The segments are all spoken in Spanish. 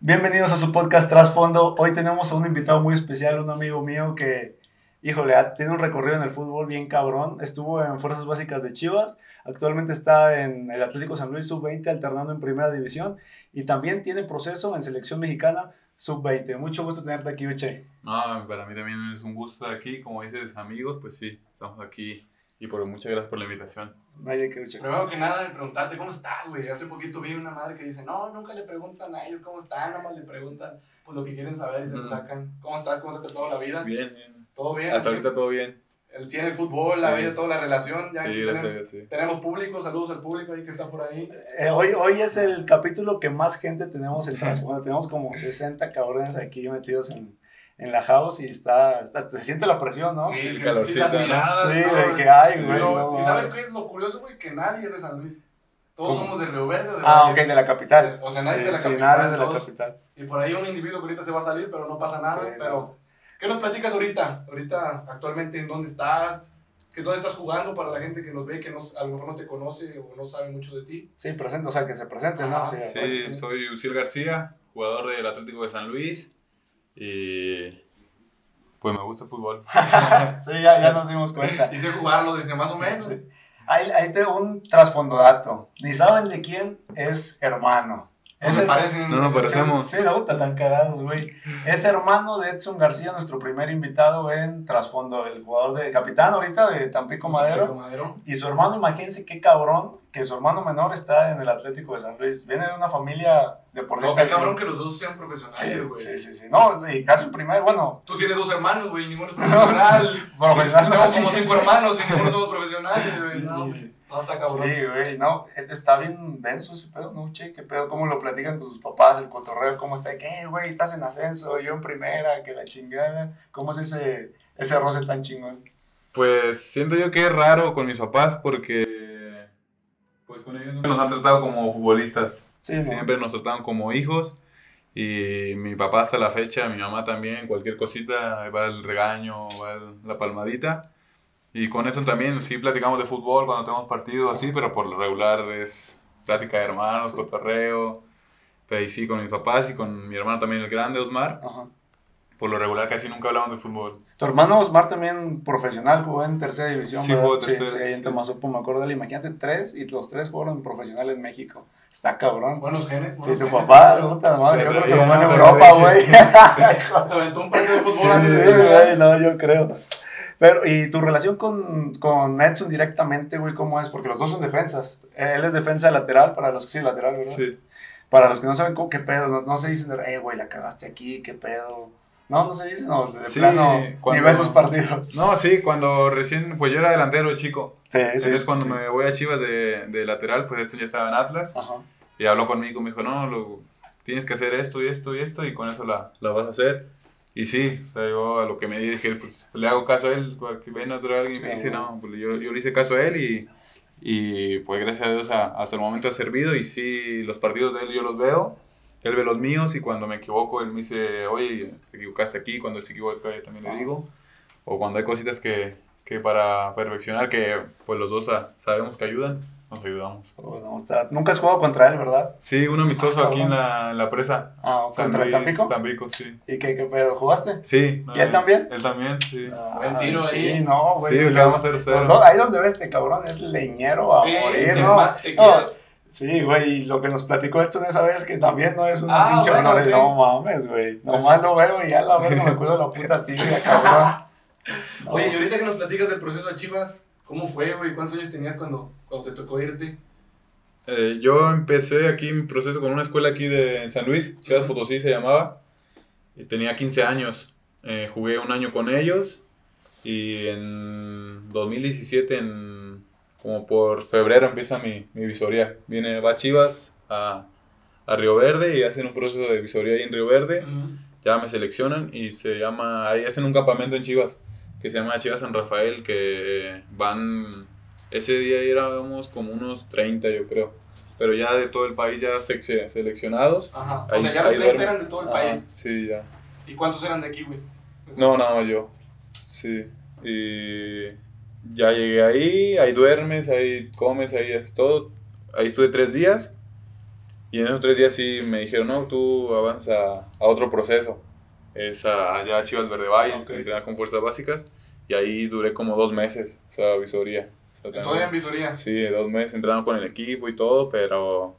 Bienvenidos a su podcast Trasfondo. Hoy tenemos a un invitado muy especial, un amigo mío que, híjole, tiene un recorrido en el fútbol bien cabrón. Estuvo en Fuerzas Básicas de Chivas, actualmente está en el Atlético San Luis Sub-20 alternando en Primera División y también tiene proceso en Selección Mexicana Sub-20. Mucho gusto tenerte aquí, Uche. No, para mí también es un gusto estar aquí. Como dices, amigos, pues sí, estamos aquí. Y por, muchas gracias por la invitación. Vaya que Uche. Primero que nada, preguntarte cómo estás, güey. Hace poquito vi una madre que dice, no, nunca le preguntan a ellos cómo están, nada más le preguntan pues, lo que quieren saber y se lo Mm. sacan. ¿Cómo estás? ¿Cómo te tratado la vida? Bien, bien. ¿Todo bien? Hasta ahorita todo bien. El sí en el fútbol, la Sí. vida, toda la relación. Ya Sí, aquí tenemos, Dios, sí. tenemos público, saludos al público ahí que está por ahí. Eh, hoy, hoy es el capítulo que más gente tenemos en Trasfondo. tenemos como 60 cabrones aquí metidos en, en la house y está, está- se siente la presión, ¿no? Sí, El calorcito, ¿no? miradas. Sí, todo. de que hay, güey. No ¿Y sabes qué es lo curioso, güey? Que nadie es de San Luis. Todos ¿Cómo? somos de Río Verde de Ah, ok, Valles. de la capital. O sea, nadie sí, es de la sí, capital, nadie es de la todos. capital. Y por ahí un individuo que ahorita se va a salir, pero no pasa nada. Sí, pero, ¿qué nos platicas ahorita? Ahorita, actualmente, ¿en dónde estás? ¿Qué, ¿Dónde estás jugando para la gente que nos ve, que no, a lo mejor no te conoce o no sabe mucho de ti? Sí, presente, o sea, que se presente, ¿no? Ajá, Sí, soy Uciel García, jugador del Atlético de San Luis. Y pues me gusta el fútbol. Sí, ya, ya nos dimos cuenta. Hice jugarlo desde más o menos. Sí. Ahí, ahí tengo un trasfondo dato. Ni saben de quién es hermano. No el- parecen. No nos parecemos. Sí, no, tan cagados, güey. Es hermano de Edson García, nuestro primer invitado en trasfondo, el jugador de capitán ahorita de Tampico Madero. Madero. Y su hermano, imagínense qué cabrón, que su hermano menor está en el Atlético de San Luis. Viene de una familia No, deportista. qué cabrón que los dos sean profesionales, Sí, güey. sí, sí, sí. No, y casi el primer, bueno, Tú tienes dos hermanos, güey, ninguno es profesional. profesional. Tengo sí. como cinco hermanos y ninguno somos profesionales, güey. No, Sí. No, está cabrón. Sí, güey, no, es- está bien denso ese pedo, ¿no? Che, qué pedo, cómo lo platican con sus papás, el cotorreo, cómo está, ¿qué, güey? Estás en ascenso, yo en primera, que la chingada. ¿Cómo es ese, ese roce tan chingón? Pues siento yo que es raro con mis papás porque pues con ellos nunca nos han tratado como futbolistas. Sí, ¿no? Siempre nos trataban como hijos. Y mi papá hasta la fecha, mi mamá también, cualquier cosita, ahí va el regaño, va el- la palmadita. Y con eso también, sí platicamos de fútbol cuando tenemos partidos así, pero por lo regular es plática de hermanos, Sí. cotorreo. Pero ahí sí, con mis papás y con mi hermano también el grande, Osmar. Ajá. Por lo regular casi nunca hablamos de fútbol. Tu hermano Osmar también profesional, jugó en tercera división, Sí, jugó sí, tercera, sí, ahí en sí. Tamazopo, me acuerdo de él. Imagínate, tres, y los tres jugaron profesional en México. Está cabrón. Buenos genes. Sí, buenos tu genes. papá, puta madre, yo creo que Sí, van en no, Europa, sí. güey. Se aventó un partido de fútbol Sí, antes de sí, tu güey, no, yo creo. Pero, ¿y tu relación con, con Edson directamente, güey, cómo es? Porque los dos son defensas. Él es defensa lateral, para los que sí, lateral, ¿verdad? Sí. Para los que no saben cómo, qué pedo, no, no se dicen, eh, güey, la cagaste aquí, qué pedo. No, no se dicen, no, de Sí, plano, cuando- ni esos partidos. No, sí, cuando recién, pues yo era delantero chico. Sí, sí. Entonces cuando sí. me voy a Chivas de, de lateral, pues esto ya estaba en Atlas. Ajá. Y habló conmigo, me dijo, no, lo- tienes que hacer esto y esto y esto y con eso la, la vas a hacer. Y sí, o sea, yo a lo que me dije, pues le hago caso a él, que ven a alguien y me dice, no, pues yo, yo le hice caso a él y, y pues gracias a Dios a- hasta el momento ha servido y sí, los partidos de él yo los veo, él ve los míos y cuando me equivoco él me dice, oye, te equivocaste aquí, cuando él se equivoca yo también le Ah. digo, o cuando hay cositas que, que para perfeccionar que pues los dos sa- sabemos que ayudan, nos ayudamos. Bueno, está- Nunca has jugado contra él, ¿verdad? Sí, un amistoso Ah, aquí en la, en la presa. Ah, San contra el Tampico. Tampico, sí. ¿Y qué, qué pedo? ¿Jugaste? Sí. ¿Y él también? Él también, sí. Buen tiro sí, ahí. no, güey. sí, le vamos a hacer cero. dos- ahí donde ves este cabrón es leñero a Sí, morir, ¿no? No. Sí, güey, y lo que nos platicó Edson esa vez que también no es una Ah, pinche bueno, menor, sí. no mames, güey. Nomás lo veo y ya la verga me cuido la puta tibia, cabrón. No. Oye, y ahorita que nos platicas del proceso de Chivas, ¿cómo fue, güey? ¿Cuántos años tenías cuando, cuando te tocó irte? Eh, yo empecé aquí mi proceso con una escuela aquí de en San Luis, Chivas Ujú. Potosí se llamaba, y tenía 15 años. Eh, jugué un año con ellos y en 2017, en, como por febrero, empieza mi, mi visoría. Viene, va Chivas a, a Río Verde y hacen un proceso de visoría ahí en Río Verde. ya me seleccionan y se llama, ahí hacen un campamento en Chivas, que se llama Chivas San Rafael, que van, ese día éramos como unos 30 yo creo, pero ya de todo el país ya se- se- seleccionados. Ajá. Ahí- o sea, ya los ahí 30 duerme. eran de todo el Ah. país. Sí, ya. ¿Y cuántos eran de aquí, güey? No, nada más yo. Sí. Y ya llegué ahí, ahí duermes, ahí comes, ahí es todo. Ahí estuve tres días. Y en esos tres días sí me dijeron, no, tú avanza a otro proceso. Es a- allá a Chivas Verde Valle, Ok. entrenar con fuerzas básicas. Y ahí duré como dos meses, o sea, visoría. O sea, Todavía en visoría. Sí, dos meses entrenando con el equipo y todo, pero...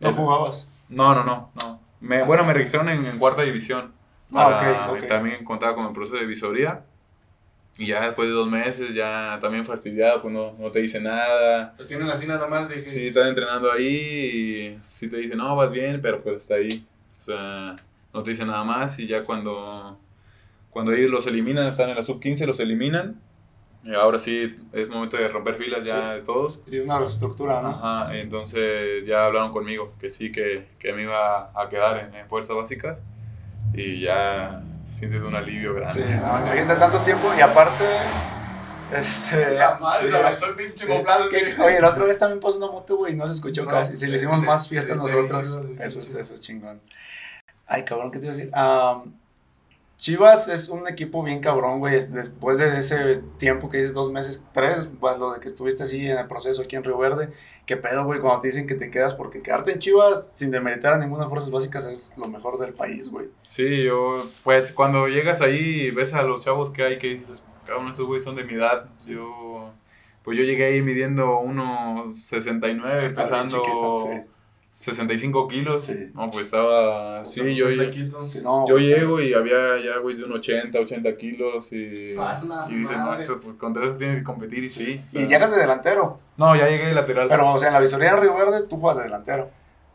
¿No Es- jugabas? No, no, no. no. Me, bueno, me registraron en, en cuarta división. Ah, Para- ok, ok. También contaba con el proceso de visoría. Y ya después de dos meses, ya también fastidiado, pues no, no te dice nada. Te tienen así nada más de que... Sí, estás entrenando ahí y sí te dicen, no, vas bien, pero pues hasta ahí. O sea, no te dicen nada más y ya cuando, cuando ellos los eliminan, están en la sub-15, los eliminan. Y ahora sí es momento de romper filas ya Sí. de todos. Y una reestructura, ¿no? Ajá, entonces ya hablaron conmigo que sí, que, que me iba a quedar en, en fuerzas básicas y ya sientes un alivio grande. Sí, no, imagínate tanto tiempo y aparte, este... La madre, sí, se el pinche sí. Que-. Oye, el otro vez también pasó una moto, güey, y no se escuchó No, casi. Si le sí, hicimos sí, más sí, fiesta sí, nosotros, sí, sí, sí, eso, es- sí. eso es chingón. Ay, cabrón, ¿qué te iba a decir? Chivas es un equipo bien cabrón, güey. es- Después de ese tiempo que dices, dos meses, tres, cuando de que estuviste así en el proceso aquí en Río Verde, ¿qué pedo, güey? Cuando te dicen que te quedas, porque quedarte en Chivas sin demeritar a ninguna de fuerzas básicas es lo mejor del país, güey. Sí, yo, pues cuando llegas ahí y ves a los chavos que hay que dices, cada uno de estos güeyes son de mi edad. Yo, pues yo llegué ahí midiendo 1,69, Está bien pesando chiquito, 65 kilos. Sí. No, pues estaba, sí, yo, yo, taquito. Si no, yo güey, llego y había ya güeyes de un 80, 80 kilos y, y dices, no, esto, pues, contra eso tienes que competir y sí. o Y sea, llegas de delantero. No, ya llegué de lateral. Pero, o sea, en la visoría de Río Verde, tú juegas de delantero.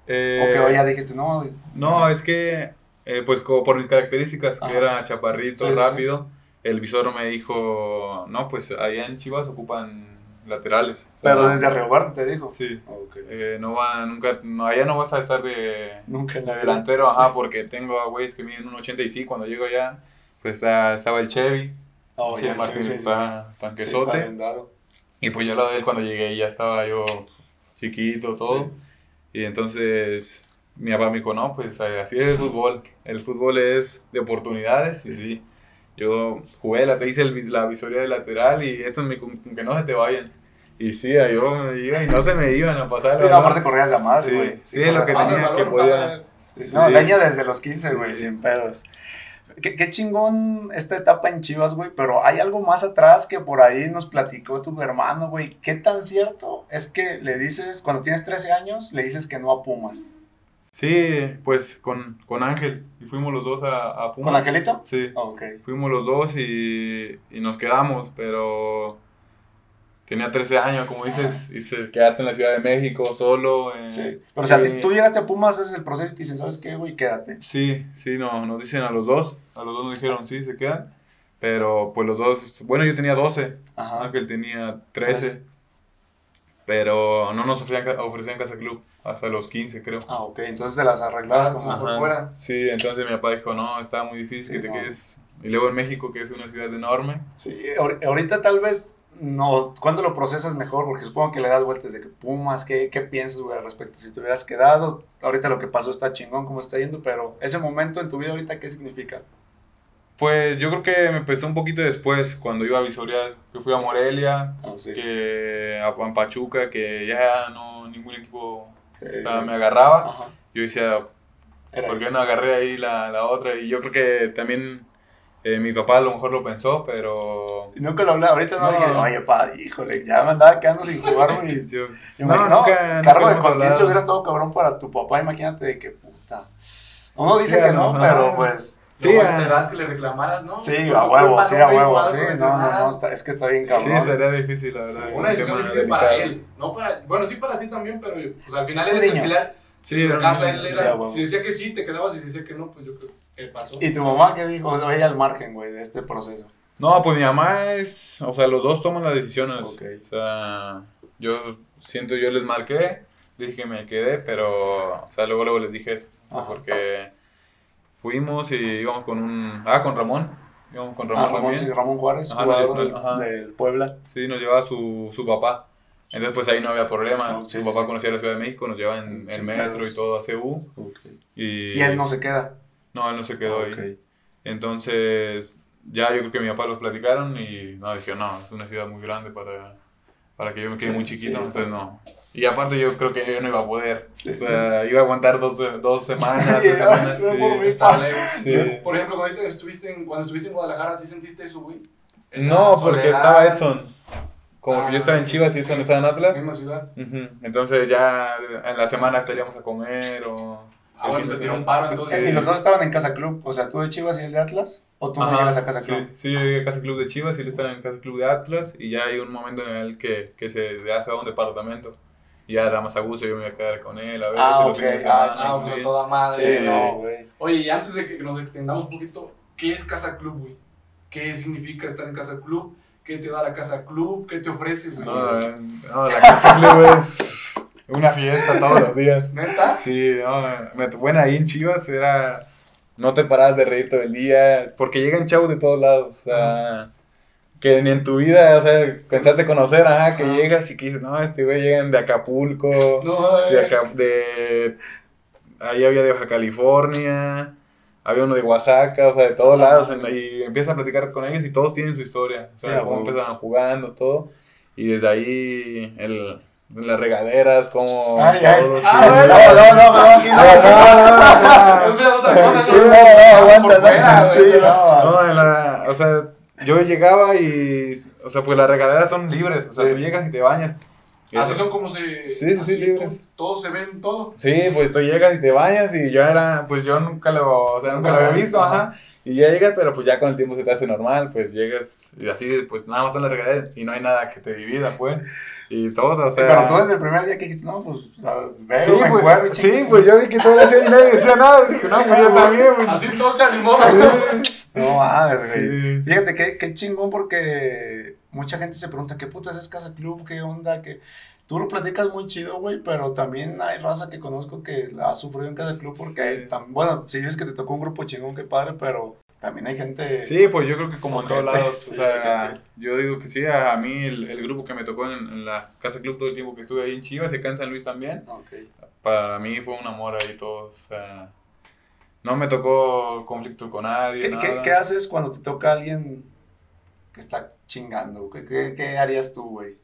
Eh, o que hoy ya dijiste, no, güey, No, es que, eh, pues como por mis características, Ajá. que era chaparrito, Sí, sí, rápido, el visor me dijo, no, pues allá en Chivas ocupan laterales. O sea, pero desde Río Verde te dijo. Sí, Ok. eh, no va, nunca, no, allá no vas a estar de, Nunca en la delantero, ajá, Sí. porque tengo a güeyes que miden un 85, cuando llego allá, pues está- estaba el Chevy, Oh, sí, sí, está sí. Tanquesote, está y pues yo lo de él cuando llegué ya estaba yo chiquito, todo. Y entonces mi papá me dijo, no, pues así es el fútbol. El fútbol es de oportunidades y sí. Yo jugué, la, hice el la visoría de lateral y esto es mi, con, con que no se te vayan. Y sí, yo me iba y no se me iban a pasar. la Pero aparte corrías madre, Sí, güey. sí, es lo que tenía balón, que podía- Sí, sí. No, Sí. leña desde los 15, güey, Sí. sin pedos. Qué, qué chingón esta etapa en Chivas, güey, pero hay algo más atrás que por ahí nos platicó tu hermano, güey. ¿Qué tan cierto es que le dices, cuando tienes 13 años, le dices que no a Pumas? Sí, pues con, con Ángel. Y fuimos los dos a, a Pumas. ¿Con Angelito? Sí. Ah, Ok. Fuimos los dos y, y nos quedamos, pero tenía 13 años, como dices, y se quedarte en la Ciudad de México solo. eh, Sí. Pero, o sea, tú llegaste a Pumas, haces el proceso y te dicen, ¿sabes qué, güey? Quédate. Sí, sí, no, nos dicen a los dos, a los dos nos dijeron, sí, se quedan, pero pues los dos, bueno, yo tenía 12, Ajá. Ángel tenía 13, pero no nos ofrecían, ofrecían Casa Club hasta los 15, creo. Ah, ok. Entonces te las arreglabas Ah, como... Por fuera. Sí, entonces mi papá dijo, no, está muy difícil Sí, que te no. quedes. Y luego en México, que es una ciudad enorme. Sí, ahor- ahorita tal vez no, ¿cuándo lo procesas mejor? Porque supongo que le das vueltas de que Pumas, ¿qué, qué piensas, güey, al respecto? Si te hubieras quedado, ahorita lo que pasó está chingón, cómo está yendo, pero ese momento en tu vida ahorita, ¿qué significa? Pues yo creo que me empezó un poquito después, cuando iba a Visoria, que fui a Morelia, Ah, sí. que a a Pachuca, que ya no, ningún equipo Eh, me agarraba. Ajá. Yo decía, Era ¿por qué no agarré ahí la, la otra? Y yo creo que también eh, mi papá a lo mejor lo pensó, pero... Nunca lo hablé, ahorita no, No. dije, oye, pa, híjole, ya me andaba quedando sin jugar, güey. Yo, imagino, nunca- cargo nunca de conciencia hubiera estado cabrón para tu papá, imagínate de que puta. Uno dice que no, pero pues... Sí, Luego a esta edad que le reclamaras, ¿no? Sí, Porque a huevo, sí, no a huevo, sí, no, no, no, está- es que está bien Sí, Sí, cabrón. estaría difícil, la verdad. Es una un decisión difícil para él. No para, bueno, sí para ti también, pero pues al final Un él es el pilar Sí, de casa. Él Sí, era, si decía que sí, te quedabas. Si decía que no, pues yo creo que pasó. ¿Y tu mamá qué dijo? O sea, ella al margen, güey, de este proceso. No, pues mi mamá es, o sea, los dos toman las decisiones. Ok. O sea, yo siento, yo les marqué, les dije que me quedé, pero, o sea, luego, luego les dije eso, Ajá. porque fuimos y íbamos con un, ah, con Ramón, íbamos con Ramón Ah, Ramón, también. sí, Ramón Juárez, Ajá, jugador del, ajá. del Puebla. Sí, nos llevaba su, su papá. Entonces, pues ahí no había problema. Sí, su sí, papá conocía la Ciudad de México, nos llevaba en, en metro y todo a CU. Y, Y él no se queda. No, él no se quedó ahí. Ok. Entonces, ya yo creo que mi papá los platicaron y no, dije, no, es una ciudad muy grande para, para que yo me quede muy chiquito, entonces no. Y aparte yo creo que yo no iba a poder. Sí, o sea, iba a aguantar dos, dos semanas, Sí, tres semanas. sí. por. Sí. Ejemplo, cuando estuviste en, cuando estuviste en Guadalajara, ¿sí sentiste eso, güey? No, porque soledad, estaba Edson. Como Ah, yo estaba en Chivas y Edson estaba en Atlas. Misma ciudad. Ujú. Entonces ya en la semana salíamos a comer o... Ah, bueno, te semana. paro, entonces. ¿Y los dos estaban en Casa Club? O sea, tú de Chivas y el de Atlas. ¿O tú no Ajá, llegas a Casa sí, Club? Sí, yo llegué a Casa Club de Chivas y él estaba en Casa Club de Atlas y ya hay un momento en el que, que se ya se va a un departamento y ya era más a gusto, yo me iba a quedar con él a ver Ah, ok, de ah, Ah, sí. toda madre. Sí, no, güey. Oye, y antes de que nos extendamos un poquito, ¿qué es Casa Club, güey? ¿Qué significa estar en Casa Club? ¿Qué te da la Casa Club? ¿Qué te ofrece, güey? No, no, la Casa Club es una fiesta todos los días. ¿Neta? Sí, no, me bueno, ahí en Chivas era no te parabas de reír todo el día porque llegan chavos de todos lados, o sea, que ni en tu vida, o sea, pensaste conocer, ajá, que Ah. llegas y que dices, no, este güey llegan de Acapulco, No, eh. de. Ahí había de Baja California, había uno de Oaxaca, o sea, de todos lados. en- y empiezas a platicar con ellos y todos tienen su historia. O sea, Sí, cómo empezaron jugando, todo. Y desde ahí, el, las regaderas, como. Ay, ay. todos, Ah, sí. bueno. No, no, no, no, aquí no. No, no, no, o sea, Eso es otra cosa, Sí, eso no, es- no, por aguanta, fuera, no, güey, sí, pero- no. No, en la, o sea, yo llegaba y, o sea, pues las regaderas son libres, o sea, Sí. tú llegas y te bañas. Y Así eso- son como se. Sí, sí, libres. to- Todos se ven, todo. Sí, pues tú llegas y te bañas y yo era, pues yo nunca lo, o sea, nunca lo había visto, ajá. Y ya llegas, pero pues ya con el tiempo se te hace normal, pues llegas y así, pues nada más en la regadera y no hay nada que te divida, pues. Y todo, o sea. Pero tú desde el primer día que dijiste, no, pues, a ver, Sí, me pues, acuerdo, sí, pues yo vi que todo lo hacían y nadie decía nada, pues dije, no, pues yo también, pues. Así toca, ni modo. No mames, güey. Sí. Fíjate qué, qué chingón porque mucha gente se pregunta, ¿qué putas es Casa Club? ¿Qué onda? ¿Qué? Tú lo platicas muy chido, güey, pero también hay raza que conozco que la ha sufrido en Casa Club porque, Sí. hay tam- bueno, si dices que te tocó un grupo chingón, qué padre, pero también hay gente... Sí, pues yo creo que como en todos lados, o Sí, sea, ojete. yo digo que sí, a, a mí el, el grupo que me tocó en, en la Casa Club todo el tiempo que estuve ahí en Chivas, acá en San Luis también, Ok. para mí fue un amor ahí todo, o sea, no me tocó conflicto con nadie, ¿Qué, nada. qué, qué haces cuando te toca alguien que está chingando? ¿Qué, qué, qué harías tú, güey?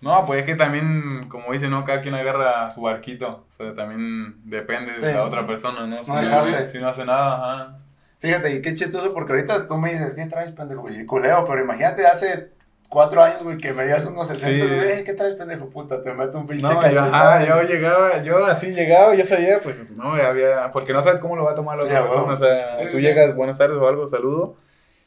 No, pues es que también, como dicen, ¿no? Cada quien agarra su barquito, o sea, también depende de Sí. la otra persona, ¿no? Si, No si- si no hace nada, ajá. Fíjate, y qué chistoso porque ahorita tú me dices, ¿qué traes, pendejo? Pues sí, culeo, pero imagínate hace cuatro años, güey, que medías unos 60, Sí. güey, ¿qué traes, pendejo? Puta, te meto un pinche No, yo, ajá, yo llegaba, yo así llegaba, yo sabía, pues no, había, porque no sabes cómo lo va a tomar la Sí, otra persona, o sea, sí, tú llegas, buenas tardes o algo, saludo,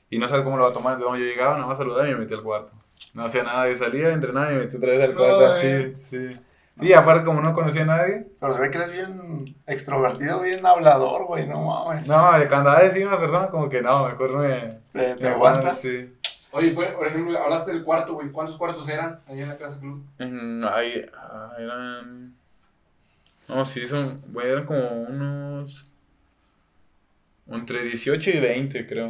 y no sabes cómo lo va a tomar, entonces yo llegaba, nada más a saludar y me metí al cuarto. No hacía nada, yo salía, entrenaba y me metí otra vez al No, cuarto, eh. así, sí. Sí, aparte como no conocía a nadie, Pero se ve que eres bien extrovertido, bien hablador, güey, no mames. no, de cuando andaba encima de una persona como que no, mejor me... Te, te me aguantas. Sí. Oye, por, por ejemplo, hablaste del cuarto, güey. ¿Cuántos cuartos eran ahí en la Casa Club? Mm, Ay, ah, eran... No, sí, son, güey, eran como unos... Entre 18 y 20, creo.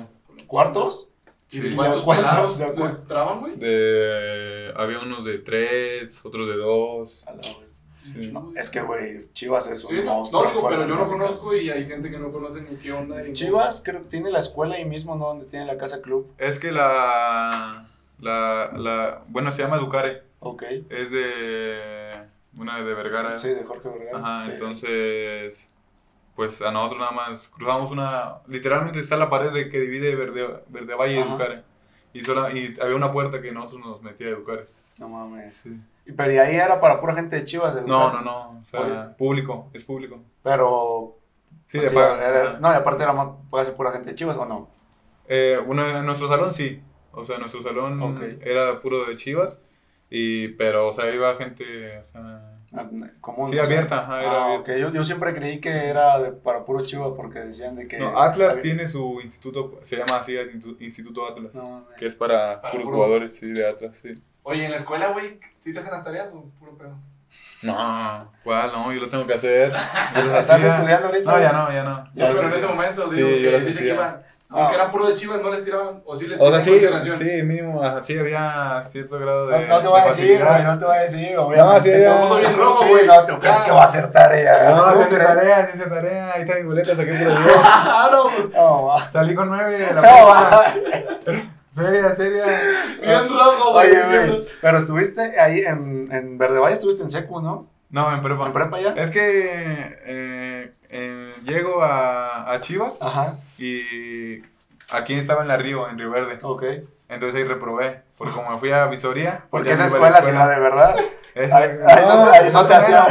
¿Cuartos? ¿Y de Sí. cuántos ¿De cuántos? pelados ¿De cuántos? entraban, güey? De, había unos de 3, otros de 2. A la. Sí. No, es que, güey, Chivas es un Sí, no, monstruo. no digo, pero yo no conozco y hay gente que no conoce ni qué onda. ni Chivas creo que tiene la escuela ahí mismo, ¿no? Donde tiene la casa club. Es que la, la, la... Bueno, se llama Educare. Ok. Es de... Una de Vergara. Sí, de Jorge Vergara. Ajá, sí. entonces... Pues a nosotros nada más cruzamos una... Literalmente está la pared de, que divide Verde, Verde Valle y Ajá. Educare. Y, sola, y había una puerta que nosotros nos metía a Educare. No mames. Sí. Y- Pero y ahí era para pura gente de Chivas. el No, no, no. O sea, Oye. público. Es público. Pero. Sí, pues, de paga. era- no, y aparte era más, puede ser pura gente de Chivas o no. Eh, uno, en nuestro salón sí. O sea, nuestro salón Ok. era puro de Chivas. Y, pero, o sea, iba gente, o sea... Común, Sí, no abierta, ajá, era Ah, abierta. Yo, yo siempre creí que era de- para puro Chivas porque decían de que. No, Atlas había- tiene su instituto, se llama así, Institu- Instituto Atlas. No. Que es para, Para puros puro- jugadores, sí, de Atlas, sí. Oye, en la escuela, güey, ¿sí te hacen las tareas o puro pedo? No, ¿cuál? No, yo lo tengo que hacer. ¿Estás estudiando ahorita? No, ya no, ya no. Ya, pero en ese momento, Sí, digo, yo que las dice que hacía. Aunque eran puro de chivas, no les tiraban, o sí les O sea, tiraban sí, sí, mínimo, ajá, sí había cierto grado No, de. no te voy a de decir, güey, no te voy a decir, obviamente. sí, ya. Todo- Puso bien rojo, Sí, güey. no, tú crees que va a ser tarea. No, ¿Tú sí crees? tarea, sí hice tarea. Ahí está mi boleta, saqué por el ¡Claro! No, va. Salí con nueve de la No, prueba. va. Seria, seria. Bien rojo, güey. Oye, güey, pero estuviste ahí en, en Verde Valle, estuviste en Secu, ¿no? No, en prepa. ¿En prepa ya? Es que eh, eh, llego a, a Chivas Ajá, y aquí estaba en la Río, en Río Verde. ok. Entonces ahí reprobé. Porque como me fui a Visoria. pues Porque esa no escuela, si la de verdad. Ahí- no no más te o hacía-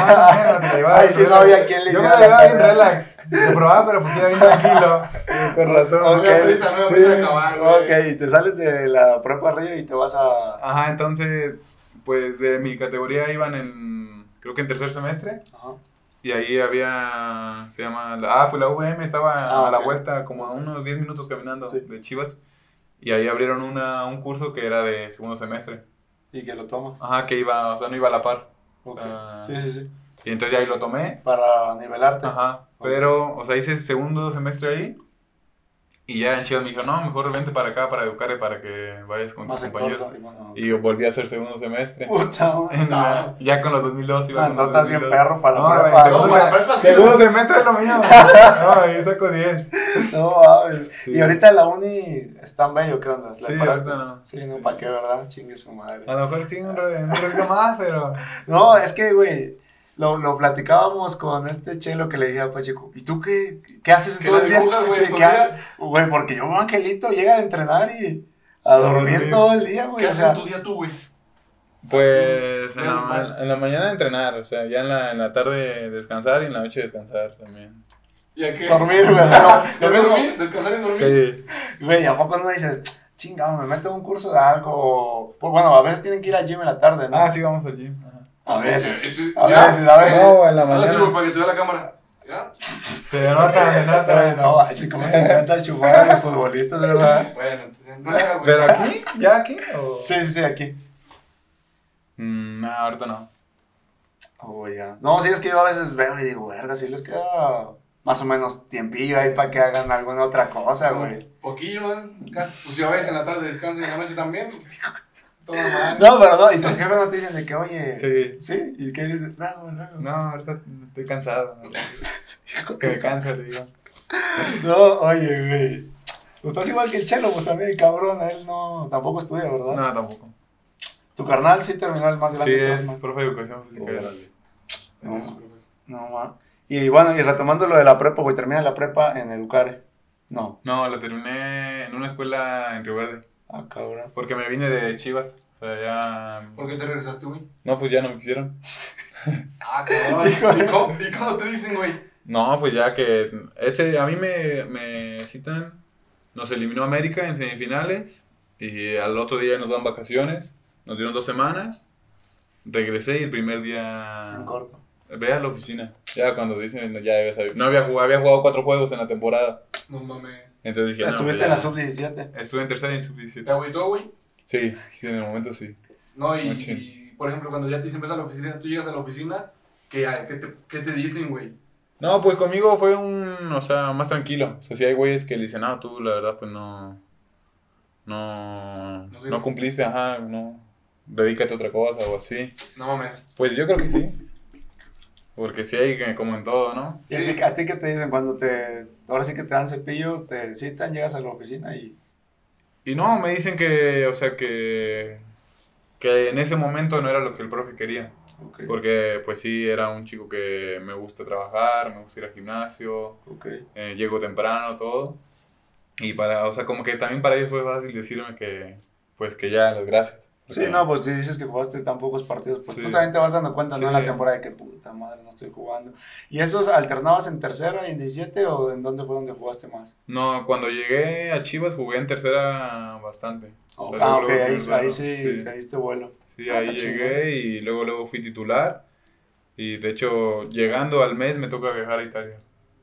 Ahí bien sí no relax. había quien le Yo me la llevaba bien relax. Reprobaba, pero pues iba bien tranquilo. Con razón. No había prisa, no acabar, güey. Ok, y te sales de la prepa Río y te vas a... Ajá, entonces, pues de mi categoría iban en, creo que en tercer semestre. Ajá. Y ahí había, se llama, la- ah, pues la VM estaba Ah, a la vuelta, como a unos 10 minutos caminando Sí. de Chivas. Y ahí abrieron una, un curso que era de segundo semestre. Y que lo tomas. Ajá, que iba, o sea, no iba a la par. O Ok. sea, Sí, sí, sí. Y entonces ya ahí lo tomé. Para nivelarte. Ajá. Pero, o sea, hice segundo semestre ahí. Y ya en Chivas me dijo, no, mejor vente para acá para educarte, para que vayas con Más tus compañeros. corto. Y bueno, Y yo volví a hacer segundo semestre. Puta la- ya con los 2002 iba Ah, con los entonces estás bien 2002. perro para la No, prepa. güey, segundo, No, sí. segundo semestre es lo mío. No, yo saco 10. No, mames. Sí. Y ahorita la uni está en bello, ¿qué onda? ¿Le Sí, ahorita no. Sí, no, Sí. Ah. ¿para qué, verdad? Chingue su madre. A lo mejor sí, un ratito más, pero. No, es que, güey, lo, lo platicábamos con este chelo que le dije a Pacheco, ¿y tú qué, qué haces Que todo el día? güey, ¿Qué todo el haces? día. Güey, porque yo Angelito, llega a entrenar y a dormir dormir. todo el día, güey. ¿Qué O haces sea, en tu día tú, güey? Pues en la, ma- en la mañana entrenar, o sea, ya en la, en la tarde descansar y en la noche descansar también. ¿Y a qué? dormir, güey. O sea, no, dormir, descansar y dormir. Sí. Güey, ¿a poco no dices, chingado, me meto en un curso de algo? Pues bueno, a veces tienen que ir al gym en la tarde, ¿no? Ah, sí, vamos al gym. A veces. A veces, a veces. No, en la Hazlo mañana. para que te vea la cámara. ¿Ya? Se nota, se nota. no, manches, cómo te encanta chupar a los futbolistas, ¿verdad? Bueno, entonces, no le. ¿Pero aquí? ¿Ya aquí? O... Sí, sí, sí, aquí. Mm, no, ahorita no. Oh, ya. No, sí, es que yo a veces veo y digo, verga, sí les queda más o menos tiempillo ahí para que hagan alguna otra cosa, güey. Poquillo, ¿eh? Pues yo a veces en la tarde descanso y en la noche también. Todo mal. No, pero no, y tus jefes no te dicen de que, oye, Sí. ¿sí? ¿Y qué dices? No, no. No, ahorita estoy cansado. Que me cansa, le digo. No, oye, güey. Pues estás igual que el Chelo, pues también, cabrón, él no, tampoco estudia, ¿verdad? No, tampoco. Tu carnal sí terminó el más Sí, grande. de es ¿no? profe de educación física. Órale. No, no, ma. Y bueno, y retomando lo de la prepa, güey, termina la prepa en Educare. No. No, lo terminé en una escuela en Río Verde. Ah, cabrón. Porque me vine de Chivas. O sea, ya. ¿Por qué te regresaste, güey? No, pues ya no me quisieron. Ah, cabrón. ¿Y cómo, ¿Y cómo te dicen, güey? No, pues ya que. Ese, a mí me, me citan. Nos eliminó América en semifinales. Y al otro día nos dan vacaciones. Nos dieron dos semanas. Regresé y el primer día. En corto. Ve a la oficina. Ya cuando dicen, ya había sabido. No había jugado, había jugado cuatro juegos en la temporada. No mames. Entonces dije, Estuviste pues en la ya. sub-17. Estuve en tercera y en ¿Te sub-17. agüitó, güey? Sí, sí, en el momento sí. No, y, por ejemplo, cuando ya te dicen ves a la oficina, tú llegas a la oficina, ¿qué, qué, te, qué te dicen, güey? No, pues conmigo fue un, o sea, más tranquilo. O sea, si hay güeyes que le dicen, no, tú la verdad, pues no, no, No cumpliste, ajá, no, dedícate a otra cosa o así. No mames. Pues yo creo que sí. Porque sí hay que- como en todo, ¿no? ¿Y a ti, a ti qué te dicen cuando te. Ahora sí que te dan cepillo, te citan, llegas a la oficina y. Y no, me dicen que, o sea, que, que en ese momento no era lo que el profe quería. Ok. Porque pues sí, era un chico que me gusta trabajar, me gusta ir al gimnasio, Ok. eh, llego temprano, todo. Y para, o sea, como que también para ellos fue fácil decirme que, pues que ya, las gracias. Sí, no, pues si dices que jugaste tan pocos partidos, pues Sí. tú también te vas dando cuenta, ¿no? En la temporada de que puta madre, no estoy jugando. ¿Y esos alternabas en tercera y en 17 o en dónde fue donde jugaste más? No, cuando llegué a Chivas jugué en tercera bastante. O sea, ah, ok, ahí, ahí sí, sí. caíste vuelo. Sí, Ah, ahí llegué y luego, luego fui titular. Y de hecho, llegando al mes me toca viajar a Italia.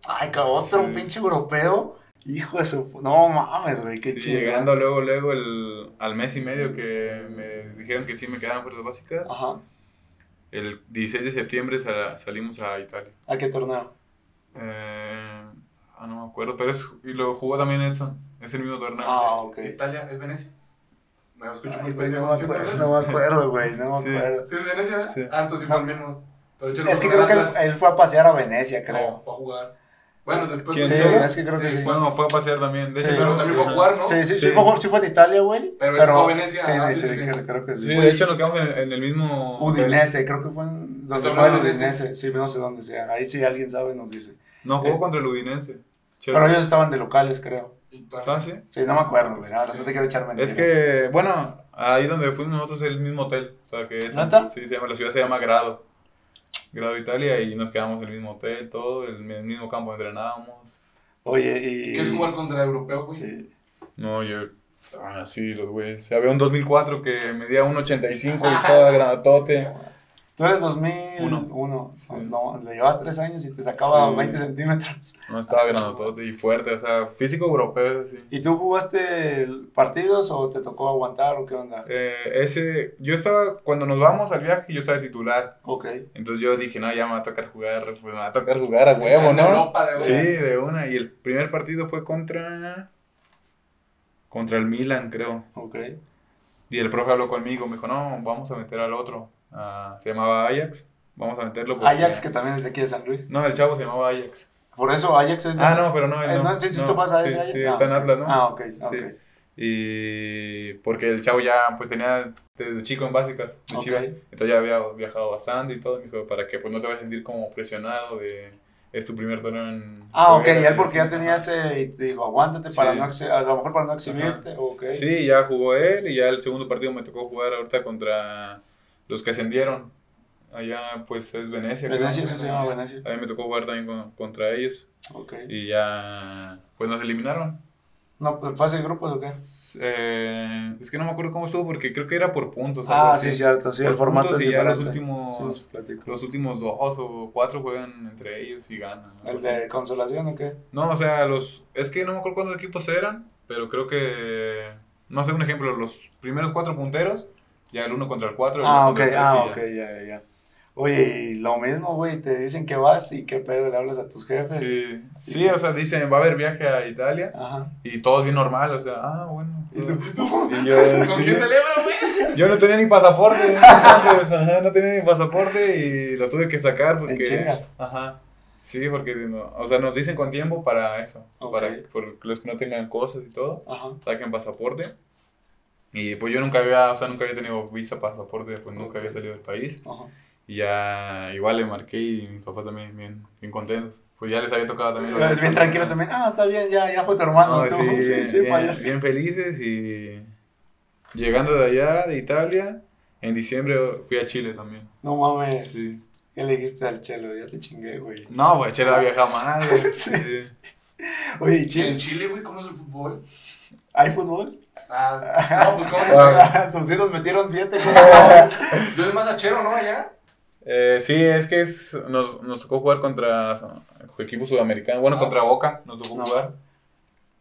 Ay, cabrón, otro pinche europeo. Hijo de su. No mames, güey, qué Sí, chido. llegando luego, luego el, al mes y medio que me dijeron que sí me quedaban fuerzas básicas, Ajá. el 16 de septiembre sal- salimos a Italia. ¿A qué torneo? Eh, ah, no me acuerdo, pero es, y lo jugó también Edson, es el mismo torneo. Ah, ok. Italia es Venecia. Me escucho muy pendejo. no, no me acuerdo, güey, no me Sí. acuerdo. ¿Sí es Venecia? Sí. Ah, entonces sí fue el mismo. Pero Chelo Es que creo que él, él fue a pasear a Venecia, No, creo. fue a jugar. Bueno, después ¿Quién Sí, es que creo que sí. Bueno, fue a pasear también. De hecho, Pero también fue a jugar, ¿no? Sí, sí, sí, Sí. fue, a- sí fue en Italia, güey. Pero fue a Venecia, Sí, ah, sí, sí, sí, sí. creo- que sí. Sí, de hecho nos quedamos en, en el mismo. Udinese, creo que fue en donde fue el Udinese. Sí, no sé dónde sea. Ahí sí alguien sabe nos dice. No, jugó Eh. contra el Udinese. Pero ellos estaban de locales, creo. Ah, sí. Sí, no me acuerdo, güey. Ahora Sí. no te quiero echar mentiras. Es que, bueno, ahí donde fuimos nosotros es el mismo hotel. O sea, que es, ¿Neta? Sí, se llama, la ciudad se llama Grado. Grado Italia y nos quedamos en el mismo hotel, todo, el, el mismo campo entrenábamos. Oye, y. ¿Qué es jugar contra europeos, güey? Sí. No, yo. Estaban así los güeyes. Había un 2004 que medía 1.85 y estaba grandotote. Tú eres 2001. Uno. Sí. No, le llevas 3 años y te sacaba Sí. 20 centímetros. No estaba grandotote y fuerte, o sea, físico europeo, así. ¿Y tú jugaste partidos o te tocó aguantar o qué onda? Eh, ese, yo estaba, cuando nos vamos al viaje, yo estaba de titular. Ok. Entonces yo dije, no, ya me va a tocar jugar, pues me va a tocar jugar a huevo, ¿no? Europa, de Sí, de una. Y el primer partido fue contra. Contra el Milan, creo. Ok. Y el profe habló conmigo, me dijo, no, vamos a meter al otro. Ah, se llamaba Ajax. Vamos a meterlo. Ajax, que también es de aquí de San Luis. No, el chavo se llamaba Ajax. Por eso Ajax es de... Ah, no, pero no, él Eh, no. no, sí, sí, no, tú vas a sí, ese Ajax. Sí, Ah, está en. Atlas, ¿no? Ah, ok. Sí. Y porque el chavo ya pues tenía desde chico en básicas de Ok. Chivas. Entonces ya había viajado bastante y todo. Me dijo, para que pues no te vayas a sentir como presionado de es tu primer torneo en Ah, ok, fuera", y él porque ya tenía ese, dijo, aguántate para Sí. no exhi- a lo mejor para no exhibirte, Ajá. ok. Sí, ya jugó él y ya el segundo partido me tocó jugar ahorita contra los que ascendieron. Allá pues es Venecia. creo. Venecia, sí se llama Venecia. A mí me tocó jugar también con- contra ellos Ok. y ya pues nos eliminaron. No, pues, ¿fase de grupos o qué? Eh, es que no me acuerdo cómo estuvo porque creo que era por puntos. Ah, sí, cierto, sí, Por el formato es y ya los últimos, Sí, los últimos dos o cuatro juegan entre ellos y ganan. ¿El así. de consolación o qué? No, o sea, los es que no me acuerdo cuántos equipos eran, pero creo que no sé un ejemplo, los primeros cuatro punteros, ya el uno contra el cuatro. el Ah, otro ok, ah, ok, ya, ya, ya. Oye, lo mismo, güey, te dicen que vas y qué pedo, le hablas a tus jefes. Sí, sí, o sea, dicen, va a haber viaje a Italia Ajá. y todo bien normal, o sea, ah, bueno. ¿Y tú? y yo, ¿Con sí, quién celebra, güey? Yo no tenía ni pasaporte, entonces, ajá, no tenía ni pasaporte y lo tuve que sacar porque... Ajá. Sí, porque, no- o sea, nos dicen con tiempo para eso, para por los que no tengan cosas y todo, Ajá. saquen pasaporte. Y pues yo nunca había, o sea, nunca había tenido visa, pasaporte, pues nunca había salido del país. Ajá. Y ya igual le marqué y mis papás también bien, bien contentos. Pues ya les había tocado también. lo de- Bien tranquilos también. Ah, está bien, ya, ya fue tu hermano. No, tú. sí, Sí, bien, sí, bien- felices y llegando de allá, de Italia, en diciembre fui a Chile también. No mames. Sí. ¿Qué le dijiste al chelo? Ya te chingué, güey. No, pues Chile ha viajado más. güey. Sí. Sí. Oye, ¿y En Chile? Chile, güey, ¿cómo es el fútbol? ¿Hay fútbol? Ah, no, pues cómo Ah. Sus hijos metieron siete. güey. Yo es más hachero, ¿no? Allá. Eh, sí, es que es, nos, nos tocó jugar contra equipos sudamericanos. Bueno, Ah. contra Boca nos tocó No. jugar.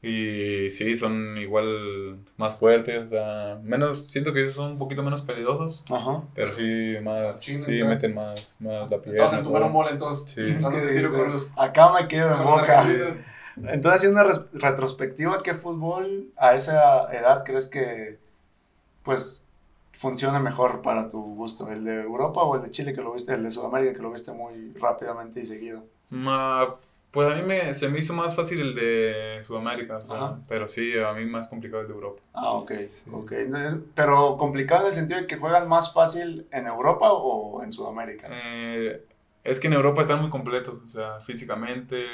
Y sí, son igual más fuertes. o sea, menos, siento que ellos son un poquito menos peligrosos. Ajá. Pero sí, más, sí, meten más, más la pierna. Estabas en tu mano mole, entonces. Sí. Dándote tiro con los. Acá me quedo en boca. Entonces, haciendo una retrospectiva, ¿qué fútbol a esa edad crees que, pues, funciona mejor para tu gusto? ¿El de Europa o el de Chile que lo viste, el de Sudamérica que lo viste muy rápidamente y seguido? Ma- pues a mí me, se me hizo más fácil el de Sudamérica, pero sí, a mí más complicado el de Europa. Ah, ok, ok. Pero complicado en el sentido de que juegan más fácil en Europa o en Sudamérica. Eh, es que en Europa están muy completos, o sea, físicamente,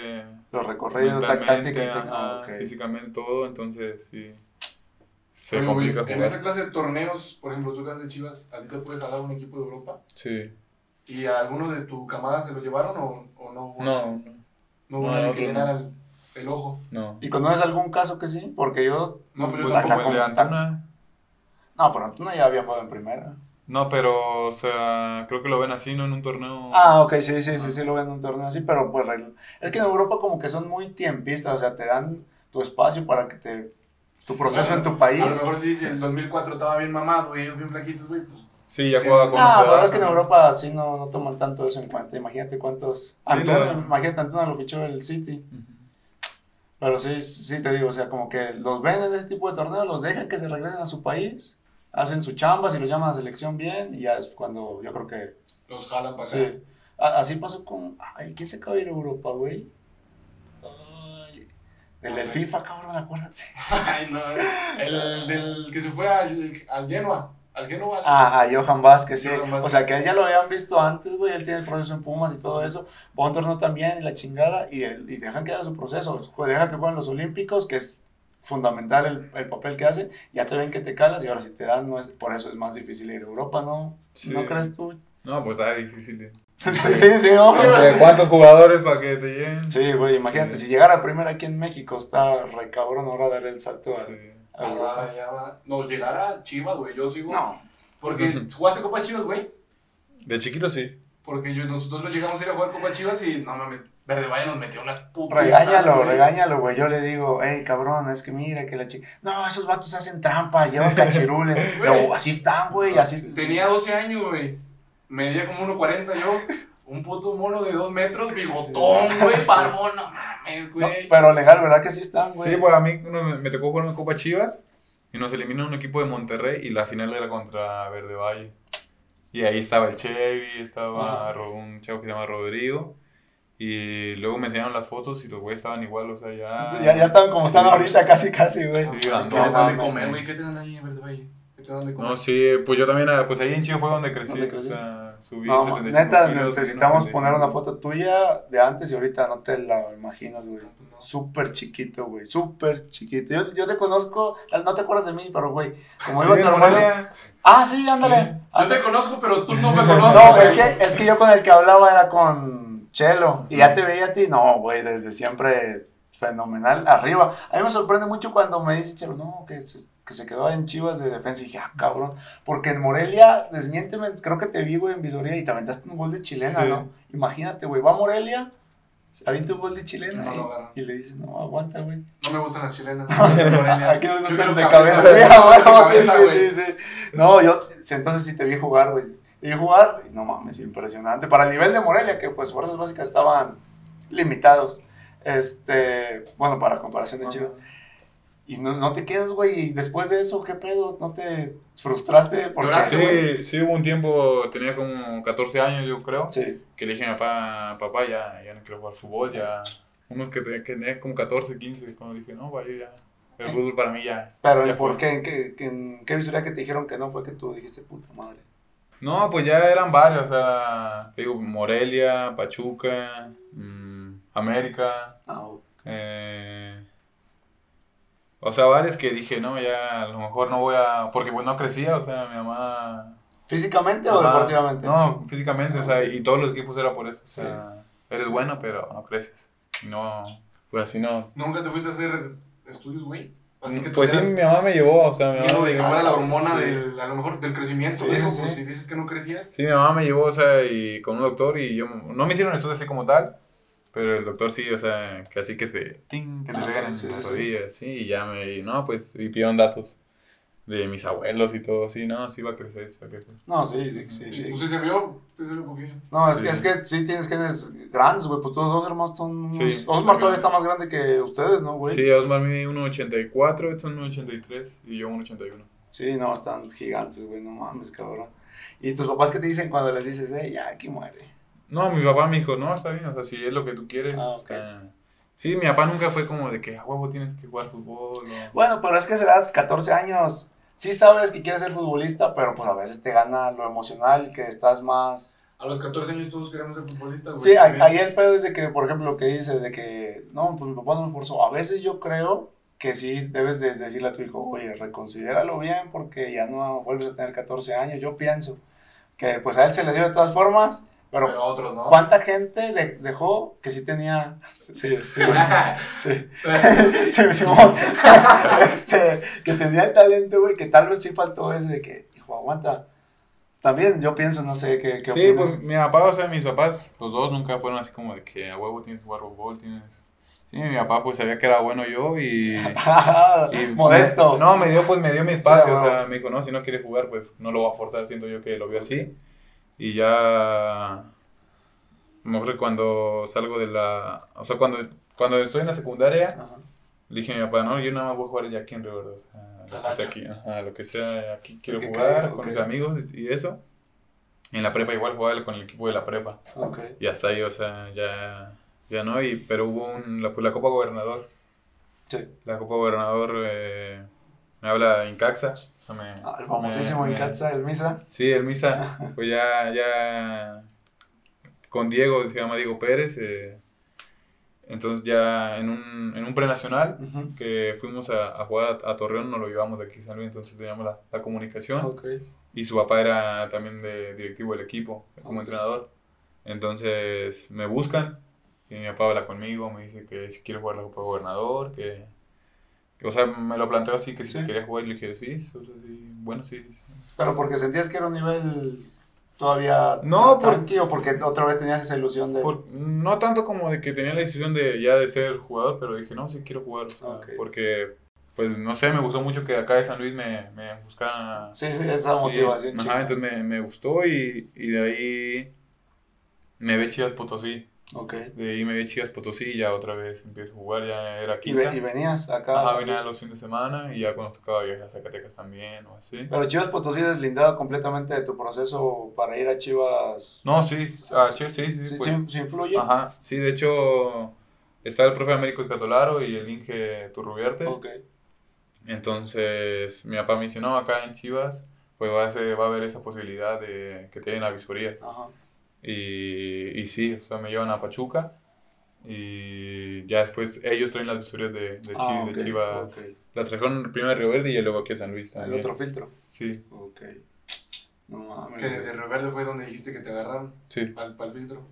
Los recorridos, tá- táctica mentalmente, y ajá, ah, ok. físicamente todo, entonces sí, se Oye, complica güey, En jugar. esa clase de torneos, por ejemplo, tú que de Chivas, ¿a ti te puedes jalar un equipo de Europa? Sí, ¿Y a alguno de tu camada se lo llevaron o, o no hubo? no, No hubo no, nadie que no. llenara el, el ojo. no. ¿Y conoces algún caso que sí? Porque yo... No, pero yo Pues tampoco. el de Antuna, No, pero Antuna ya había jugado en primera. no, pero, o sea, creo que lo ven así, ¿no? En un torneo. Ah, ok, sí, sí, sí, sí, lo ven en un torneo así, pero pues regla- es que en Europa como que son muy tiempistas, o sea, te dan tu espacio para que te, tu proceso Bueno, en tu país. A lo mejor sí, si el 2004 estaba bien mamado y ellos bien flaquitos, güey, pues. Sí, ya jugaba con No, los pero es que en. Europa sí no, no toman tanto eso en cuenta, imagínate cuántos... Antuna, la- imagínate, Antuna lo fichó el City, pero sí, sí te digo, o sea, como que los ven en ese tipo de torneos, los dejan que se regresen a su país, hacen su chamba, si los llaman a selección bien, y ya es cuando yo creo que Los jalan para acá. Sí. Así pasó con. Ay, ¿quién se acaba de ir a Europa, güey? El del FIFA, cabrón, acuérdate. Ay, no, el del que se fue al, al Genoa. Al Genoa. Ah, a Johan Vázquez, sí. Johan Vázquez. O sea, que él ya lo habían visto antes, güey. Él tiene el proceso en Pumas y todo eso. Va a un torneo también y la chingada. Y, el- y dejan que haga su proceso. Dejan que jueguen los Olímpicos, que es fundamental el, el papel que hace. Ya te ven que te calas y ahora si te dan, no es, por eso es más difícil ir a Europa, ¿no? Sí. ¿No crees tú? No, pues está difícil. Sí, sí, sí, ¿no? Entre ¿Cuántos jugadores para que te lleguen? Sí, güey, imagínate, Sí. si llegara primero aquí en México, está re cabrón ahora dar el salto a, Sí. a Ah, Europa. ya va. No, llegar a Chivas, güey. Yo sigo. No, Porque jugaste Copa Chivas, güey. De chiquito sí. Porque yo, nosotros llegamos a ir a jugar Copa Chivas y no mames, Verde Valle nos metió unas putas. regáñalo, regáñalo, güey. Yo le digo, hey, cabrón, es que mira que la chica. No, esos vatos hacen trampa, llevan cachirules. Güey. No, así están, güey, así. Tenía 12 años, güey. Medía como 1.40 yo. Un puto mono de 2 metros, bigotón, güey, barbón, no mames, No, güey. pero legal, ¿verdad que sí están, güey? Sí, pues a mí uno me, me tocó jugar una Copa Chivas y nos eliminó un equipo de Monterrey y la final era contra Verde Valle. Y ahí estaba el Chevy, estaba Ajá. Ro- un chavo que se llama Rodrigo. Y luego me enseñaron las fotos y los güeyes estaban igual, o sea, ya. Ya, ya están como están Sí. ahorita, casi, casi, güey. Sí, ¿Qué no, te dan de comer, güey? ¿Qué te dan ahí en Verde Valle? No, sí, pues yo también, ah, pues ahí en Chivo fue donde crecí. ¿Dónde o sea, subí No, 75 neta, kilos, necesitamos 75. poner una foto tuya de antes y ahorita no te la imaginas, güey. No. Súper chiquito, güey. Súper chiquito. Yo, yo te conozco, no te acuerdas de mí, pero, güey, como iba Sí, tu de hermano. Morelia. Ah, sí, ándale. Yo te conozco, pero tú no me conoces. No, güey. es que, es que yo con el que hablaba era con Chelo. Y ya te veía a ti. No, güey, desde siempre fenomenal. Arriba. A mí me sorprende mucho cuando me dice Chelo, no, que se, que se quedó en Chivas de defensa. Y dije, ah, cabrón. Porque en Morelia, desmiénteme, creo que te vi, güey, en Visoría y te aventaste un gol de chilena, Sí. ¿no? Imagínate, güey, va a Morelia, se avienta un gol de chilena No y- lo agarra. y, le dice, no, aguanta, güey. No me gustan las chilenas. Aquí nos Yo gusta quiero el de cabeza. güey. sí, sí, sí, sí. No, yo entonces sí te vi jugar, güey. Te vi jugar, y no mames, impresionante. Para el nivel de Morelia, que pues fuerzas básicas estaban limitados. Este, bueno, para comparación de Chivas. Y no, no te quedas, güey. Y después de eso, ¿qué pedo? ¿No te frustraste? Porque Lloraste, güey. Sí, sí, hubo un tiempo, tenía como 14 años, yo creo. Sí. que le dije a mi papá, papá, ya, ya no quiero jugar fútbol, ya. Unos que tenía, que tenía como 14, 15, cuando dije, no, vaya, ya. El fútbol para mí ya. Pero ya ¿y por fue". qué? ¿En qué, en qué visoría que te dijeron que no fue que tú dijiste, puta madre? No, pues ya eran varios, o sea, digo, Morelia, Pachuca, mm, América, Ah, ok. eh, o sea, varios que dije, no, ya a lo mejor no voy a, porque pues no crecía, o sea, mi mamá... ¿Físicamente o deportivamente? No, físicamente, o sea, y todos los equipos era por eso, o sea, eres bueno, pero no creces, y no, pues así no, ¿Nunca te fuiste a hacer estudios, güey? Así que tú Pues sí, mi mamá me llevó, o sea, mi mamá de que fuera la hormona Sí. del, a lo mejor del crecimiento. Sí, eso, sí, pues si dices que no crecías. Sí, mi mamá me llevó, o sea, y con un doctor y yo, no me hicieron estudios así como tal, pero el doctor sí, o sea, que así que te, ting, que te Ah, pegan ok, en sí, las sí, sí. rodillas, sí, y ya me, y no, pues, y pidieron datos de mis abuelos y todo, sí, no, sí va a crecer, sí va a crecer. No, sí, sí, sí. Sí. pues sí se vio, sí se vio un poquillo. No, es, Sí. que, es que sí tienes genes grandes, güey. Pues todos dos hermanos son. Sí. Osmar todavía está más grande que ustedes, ¿no, güey? Sí, Osmar mide 1.84, Edson 1.83 y yo 1.81. Sí, no, están gigantes, güey. No mames, cabrón. ¿Y tus papás qué te dicen cuando les dices, eh, ya aquí muere? No, mi papá me dijo, no, está bien, o sea, si es lo que tú quieres. Ah, o ok. sea, sí, mi papá nunca fue como de que a huevo tienes que jugar fútbol. o- Bueno, pero es que a esa edad, 14 años, sí sabes que quieres ser futbolista, pero pues a veces te gana lo emocional, que estás más. A los 14 años todos queremos ser futbolistas, güey. Sí, ahí el pedo es de que, por ejemplo, lo que dice, de que, no, pues mi papá no me forzó. A veces yo creo que sí debes de decirle a tu hijo, oye, reconsidéralo bien porque ya no vuelves a tener 14 años. Yo pienso que pues a él se le dio de todas formas, pero, Pero otros, ¿no? ¿cuánta gente de- dejó que sí tenía... Sí, sí, sí. Sí, Simón. este, que tenía el talento, güey, que tal vez sí faltó ese de que, hijo, aguanta. También yo pienso, no sé, ¿qué, qué Sí, opinas? pues mi papá, o sea, mis papás, los dos nunca fueron así como de que a huevo tienes que jugar fútbol, tienes... Sí, mi papá pues sabía que era bueno yo y... y Modesto. me- no, me dio pues me dio mi espacio, Sí, o sea, me dijo, no, si no quiere jugar pues no lo voy a forzar, siento yo que lo vio así. Y ya... Me acuerdo cuando salgo de la... O sea, cuando, cuando estoy en la secundaria, Ajá. le dije a mi papá, no, yo nada más voy a jugar ya aquí en Río o sea, lo que sea aquí, ajá, lo que sea, aquí quiero Que jugar caiga, con mis amigos y eso. En la prepa igual jugaba con el equipo de la prepa. Ok. Y hasta ahí, o sea, ya, ya no, y, pero hubo un, la, la Copa Gobernador. Sí. La Copa Gobernador eh, me habla Incaxa. O sea, me, Ah, el famosísimo me- me- Incatza, el Misa. Sí, el Misa. Pues ya, ya con Diego, se llama Diego Pérez. eh, entonces ya en un, en un prenacional Ujú. que fuimos a, a jugar a, a Torreón, nos lo llevamos de aquí a San Luis, entonces teníamos la, la comunicación. Ok. Y su papá era también de directivo del equipo, como Ok. entrenador. Entonces me buscan y mi papá habla conmigo, me dice que si quiere jugar la Copa Gobernador, que, o sea, me lo planteó así, que si Sí. quería jugar, y le dije, sí, o sea, sí, bueno, sí. sí. Pero porque sentías que era un nivel todavía No, por- tranqui o porque otra vez tenías esa ilusión de... Por- no tanto como de que tenía la decisión de ya de ser jugador, pero dije, no, sí quiero jugar, o sea, Ok. porque, pues, no sé, me gustó mucho que acá de San Luis me, me buscaran Sí, sí, esa motivación. Ajá, entonces me, me gustó y, y de ahí me ve Chivas Potosí. Ok. De ahí me ve Chivas Potosí y ya otra vez empiezo a jugar, ya era quinta. y venías acá. a Ajá, San venía los fines de semana y ya cuando tocaba viajar a Zacatecas también o así. Pero Chivas Potosí deslindado completamente de tu proceso para ir a Chivas. No, sí, ah, sí, sí, sí, ¿Sí, pues, sí- sí influye? Ajá, sí, de hecho está el profe Américo Escatolaro y el Inge Turrubiartes. Ok. Entonces mi papá me dice, no, acá en Chivas pues va a, ser- va a haber esa posibilidad de que te den la visoría. Ajá. Y, y sí, o sea, me llevan a Pachuca y ya después ellos traen las visorías de, de, Chi- Ah, de ok, Chivas. ok. La trajeron primero a Río Verde y luego aquí a San Luis El también. otro filtro. Sí, Ok. No mames. Que de Reverde fue donde dijiste que te agarraron sí. para el filtro.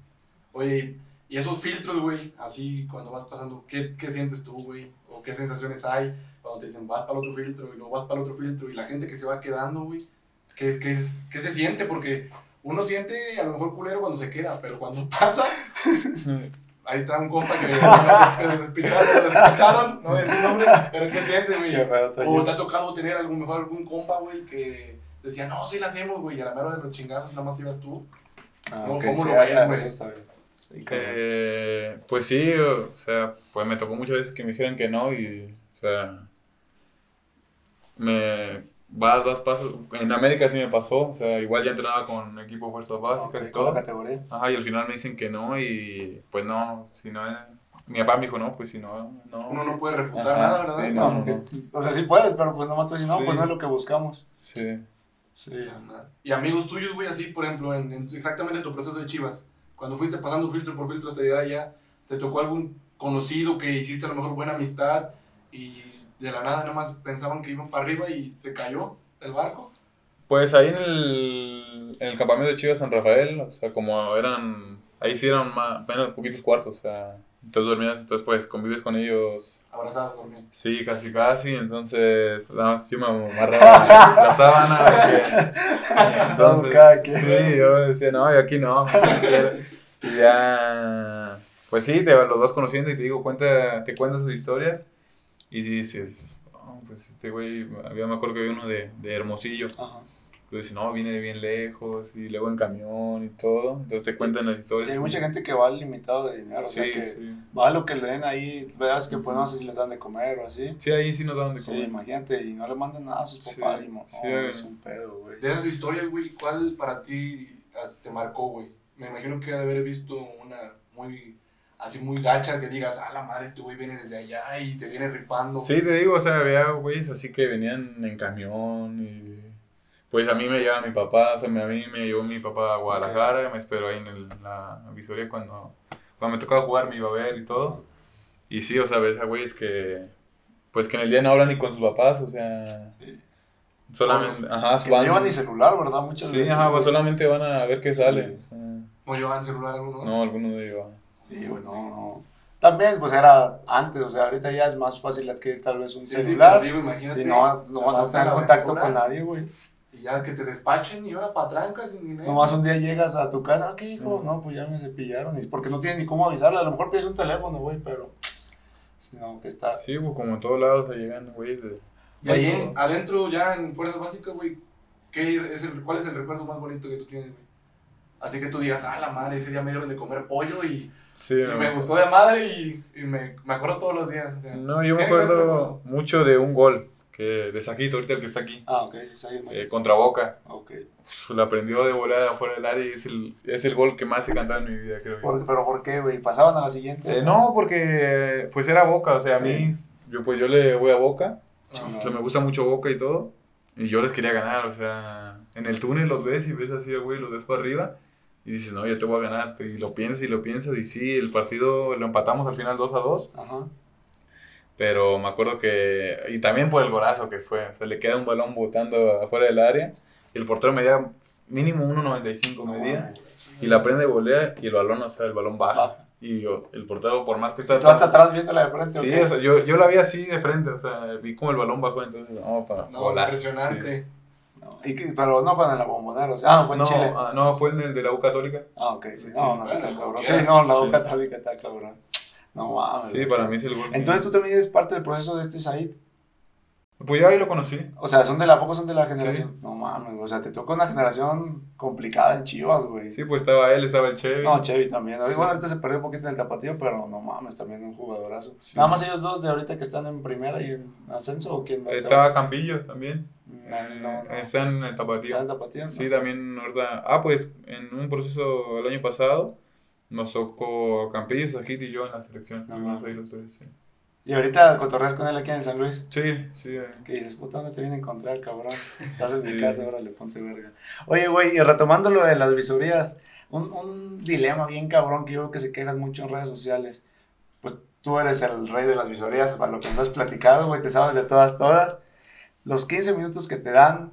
Oye, y esos filtros, güey, así cuando vas pasando, ¿qué, qué sientes tú, güey? ¿O qué sensaciones hay cuando te dicen vas para el otro filtro y luego vas para el otro filtro y la gente que se va quedando, güey? ¿Qué, qué, qué se siente? Porque uno siente a lo mejor culero cuando se queda, pero cuando pasa, ahí está un compa que lo despicharon, no voy a decir nombre, pero ¿qué sientes, güey? O te ha tocado tener algún mejor algún compa, güey, que decía, no, sí la hacemos, güey, y a la mera de los chingados nada más ibas tú. Ah, ¿Cómo- ok, cómo sí, lo ves, ah, güey? eso está bien. Sí. Eh, pues sí, o sea, pues me tocó muchas veces que me dijeran que no y, o sea, me vas, vas, pasas. En América sí me pasó, o sea, igual ya entrenaba con equipo de fuerzas básicas Ok, y todo. categoría. Ajá, y al final me dicen que no y pues no, si no, mi papá me dijo no, pues si no, no. Uno no puede refutar Ajá, nada, ¿verdad? sí, No, no, que- O sea, sí puedes, pero pues nomás tú dices, no, Sí. pues no es lo que buscamos. Sí. Sí. Y amigos tuyos, güey, así, por ejemplo, en, en exactamente tu proceso de Chivas, cuando fuiste pasando filtro por filtro hasta llegar allá, ¿te tocó algún conocido que hiciste a lo mejor buena amistad y de la nada nada más pensaban que iban para arriba y se cayó el barco? Pues ahí en el, en el campamento de Chivas San Rafael, o sea, como eran, ahí sí eran más, menos poquitos cuartos, o sea, entonces dormías, entonces pues convives con ellos Abrazados, dormían. Sí, casi casi, entonces nada más yo me amarraba la sábana. porque- entonces, cada quien. sí, yo decía, no, yo aquí no. Y ya, pues sí, te los vas conociendo y te digo, cuenta, te cuentan sus historias y dices, oh, pues este güey, había, me acuerdo que había uno de, de Hermosillo, Ajá. pues dice, no, viene de bien lejos y luego en camión y todo, entonces te cuentan las Y historias. hay mucha gente que va al limitado de dinero, o sea, Sí, que sí. va a lo que le den ahí, veas que pues no sé si les dan de comer o así. Sí, ahí sí nos daban de Sí, comer. imagínate, y no le mandan nada a sus Sí, papás. y sí, no, es un pedo, güey. De esas historias, güey, ¿cuál para ti te marcó, güey? Me imagino que ha de haber visto una muy, así muy gacha que digas, ah, la madre, este güey viene desde allá y se viene rifando. Sí, te digo, o sea, había güeyes así que venían en camión y... Pues a mí me lleva mi papá, o sea, a mí me llevó mi papá a Guadalajara, me esperó ahí en el- la visoría cuando, cuando me tocaba jugar, me iba a ver y todo. Y sí, o sea, ves a güeyes que... Pues que en el día no hablan ni con sus papás, o sea... Sí. Solamente, ajá, Que no van- llevan ni celular, ¿verdad? Muchas Sí, veces. ajá, güey. pues solamente van a ver qué Sí. sale. o sea, ¿No llevaban celular alguno? no, alguno de ellos. Sí, güey, no. También, pues era antes, o sea, ahorita ya es más fácil adquirir tal vez un Sí, sí, celular. digo, imagínate, Si no, no, no tener la contacto con nadie, güey. Y ya que te despachen y ahora patrancas sin dinero. Nomás un día llegas a tu casa, "Ah, ¿qué hijo? Ujú. No, pues ya me cepillaron. Y porque no tienes ni cómo avisarle. A lo mejor pides un teléfono, güey, pero. No, que está. Sí, pues como en todos lados llegan güeyes de... Y ahí en- adentro, ya en Fuerzas Básicas, güey, ¿qué es el, ¿cuál es el recuerdo más bonito que tú tienes, güey? Así que tú digas, ah, la madre, ese día me dieron de comer pollo y, Sí, y me gustó de madre y, y me, me acuerdo todos los días. o sea. No, yo me ¿Tiene que ver acuerdo mucho de un gol que de Saquito, ahorita el que está aquí, Ah, ok, sí, eh, contra Boca. Ok. Uf, La aprendió de volada afuera del área y es el, es el gol que más he cantado en mi vida, creo yo. Por- ¿Pero por qué, güey? ¿Pasaban a la siguiente? Eh, no, porque pues era Boca, o sea, a mí yo pues yo le voy a Boca, Ah, o sea, me gusta mucho Boca y todo, y yo les quería ganar, o sea, en el túnel los ves y ves así, güey, los ves para arriba, y dices, no, yo te voy a ganar, y lo piensas y lo piensas, y sí, el partido lo empatamos al final 2 a 2, Ajá. pero me acuerdo que, y también por el golazo que fue, o sea, le queda un balón botando afuera del área, y el portero medía mínimo 1.95 medía, y la prende volea, y el balón, o sea, el balón baja, Baja. y yo, el portero por más que ¿Tú hasta atrás viéndola de frente? Sí, o sea, yo, yo la vi así de frente, o sea, vi como el balón bajó, entonces, no, para No, volar, impresionante. No, y pero no fue en la bombonera, o sea, ah, fue en No, Chile. ah, no, fue en el de la U Católica. Ah, ok, sí. Sí. No, no, está cabrón. Sí, no, la U católica está cabrón. No mames. Sí, para mí es el gol. Entonces tú también eres parte del proceso de este Said. Pues ya ahí lo conocí. O sea, son de la, ¿a poco son de la generación? No mames, o sea, te tocó una generación complicada en Chivas, güey. Sí, pues estaba él, estaba el Chevy. No, Chevy también. Bueno, ahorita se perdió un poquito en el tapatío, pero no mames, también un jugadorazo. Sí. Nada más ellos dos de ahorita que están en primera y en ascenso, ¿o quién más estaba Campillo también. No, no, no. Está en el ¿Está tapatío. en tapatío? Sí, también ahorita. Ah, pues en un proceso el año pasado nos tocó Campillo, Sajit y yo en la selección. Estuvimos ahí los tres, sí. Y ahorita cotorreas con él aquí en San Luis. Sí, sí. eh. Que dices, puta, ¿dónde te viene a encontrar, cabrón? Estás en mi casa, órale, ponte verga. Oye, güey, y retomando lo de las visorías, un, un dilema bien cabrón que yo veo que se quejan mucho en redes sociales. Pues tú eres el rey de las visorías, para lo que nos has platicado, güey, te sabes de todas, todas. Los 15 minutos que te dan,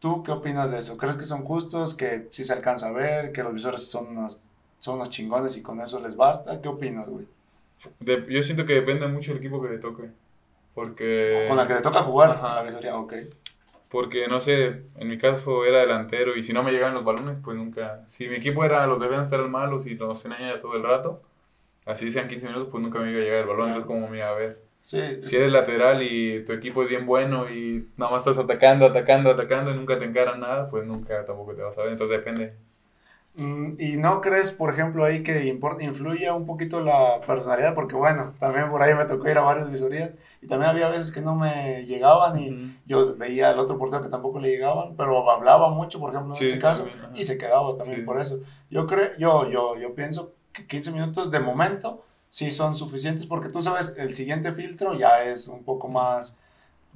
¿tú qué opinas de eso? ¿Crees que son justos? ¿Que sí se alcanza a ver? ¿Que los visores son unos, son unos chingones y con eso les basta? ¿Qué opinas, güey? De- yo siento que depende mucho del equipo que le toque. Porque. Con la que te toca jugar, Ajá. la ok. Porque, no sé, en mi caso era delantero y si no me llegaban los balones, pues nunca. Si mi equipo era, los defensas eran malos y los tenía ya todo el rato, así sean 15 minutos, pues nunca me iba a llegar el balón. Entonces, como me iba a ver. Sí, Si eres lateral y tu equipo es bien bueno y nada más estás atacando, atacando, atacando y nunca te encaran nada, pues nunca tampoco te vas a ver. Entonces, depende. Mm, ¿Y no crees, por ejemplo, ahí que influye un poquito la personalidad? Porque bueno, también por ahí me tocó ir a varias visorías y también había veces que no me llegaban y yo veía al otro portero que tampoco le llegaban, pero hablaba mucho, por ejemplo, en Sí, este caso, también, y se quedaba también Sí. por eso. Yo creo, yo, yo, yo pienso que 15 minutos de momento sí son suficientes porque tú sabes, el siguiente filtro ya es un poco más...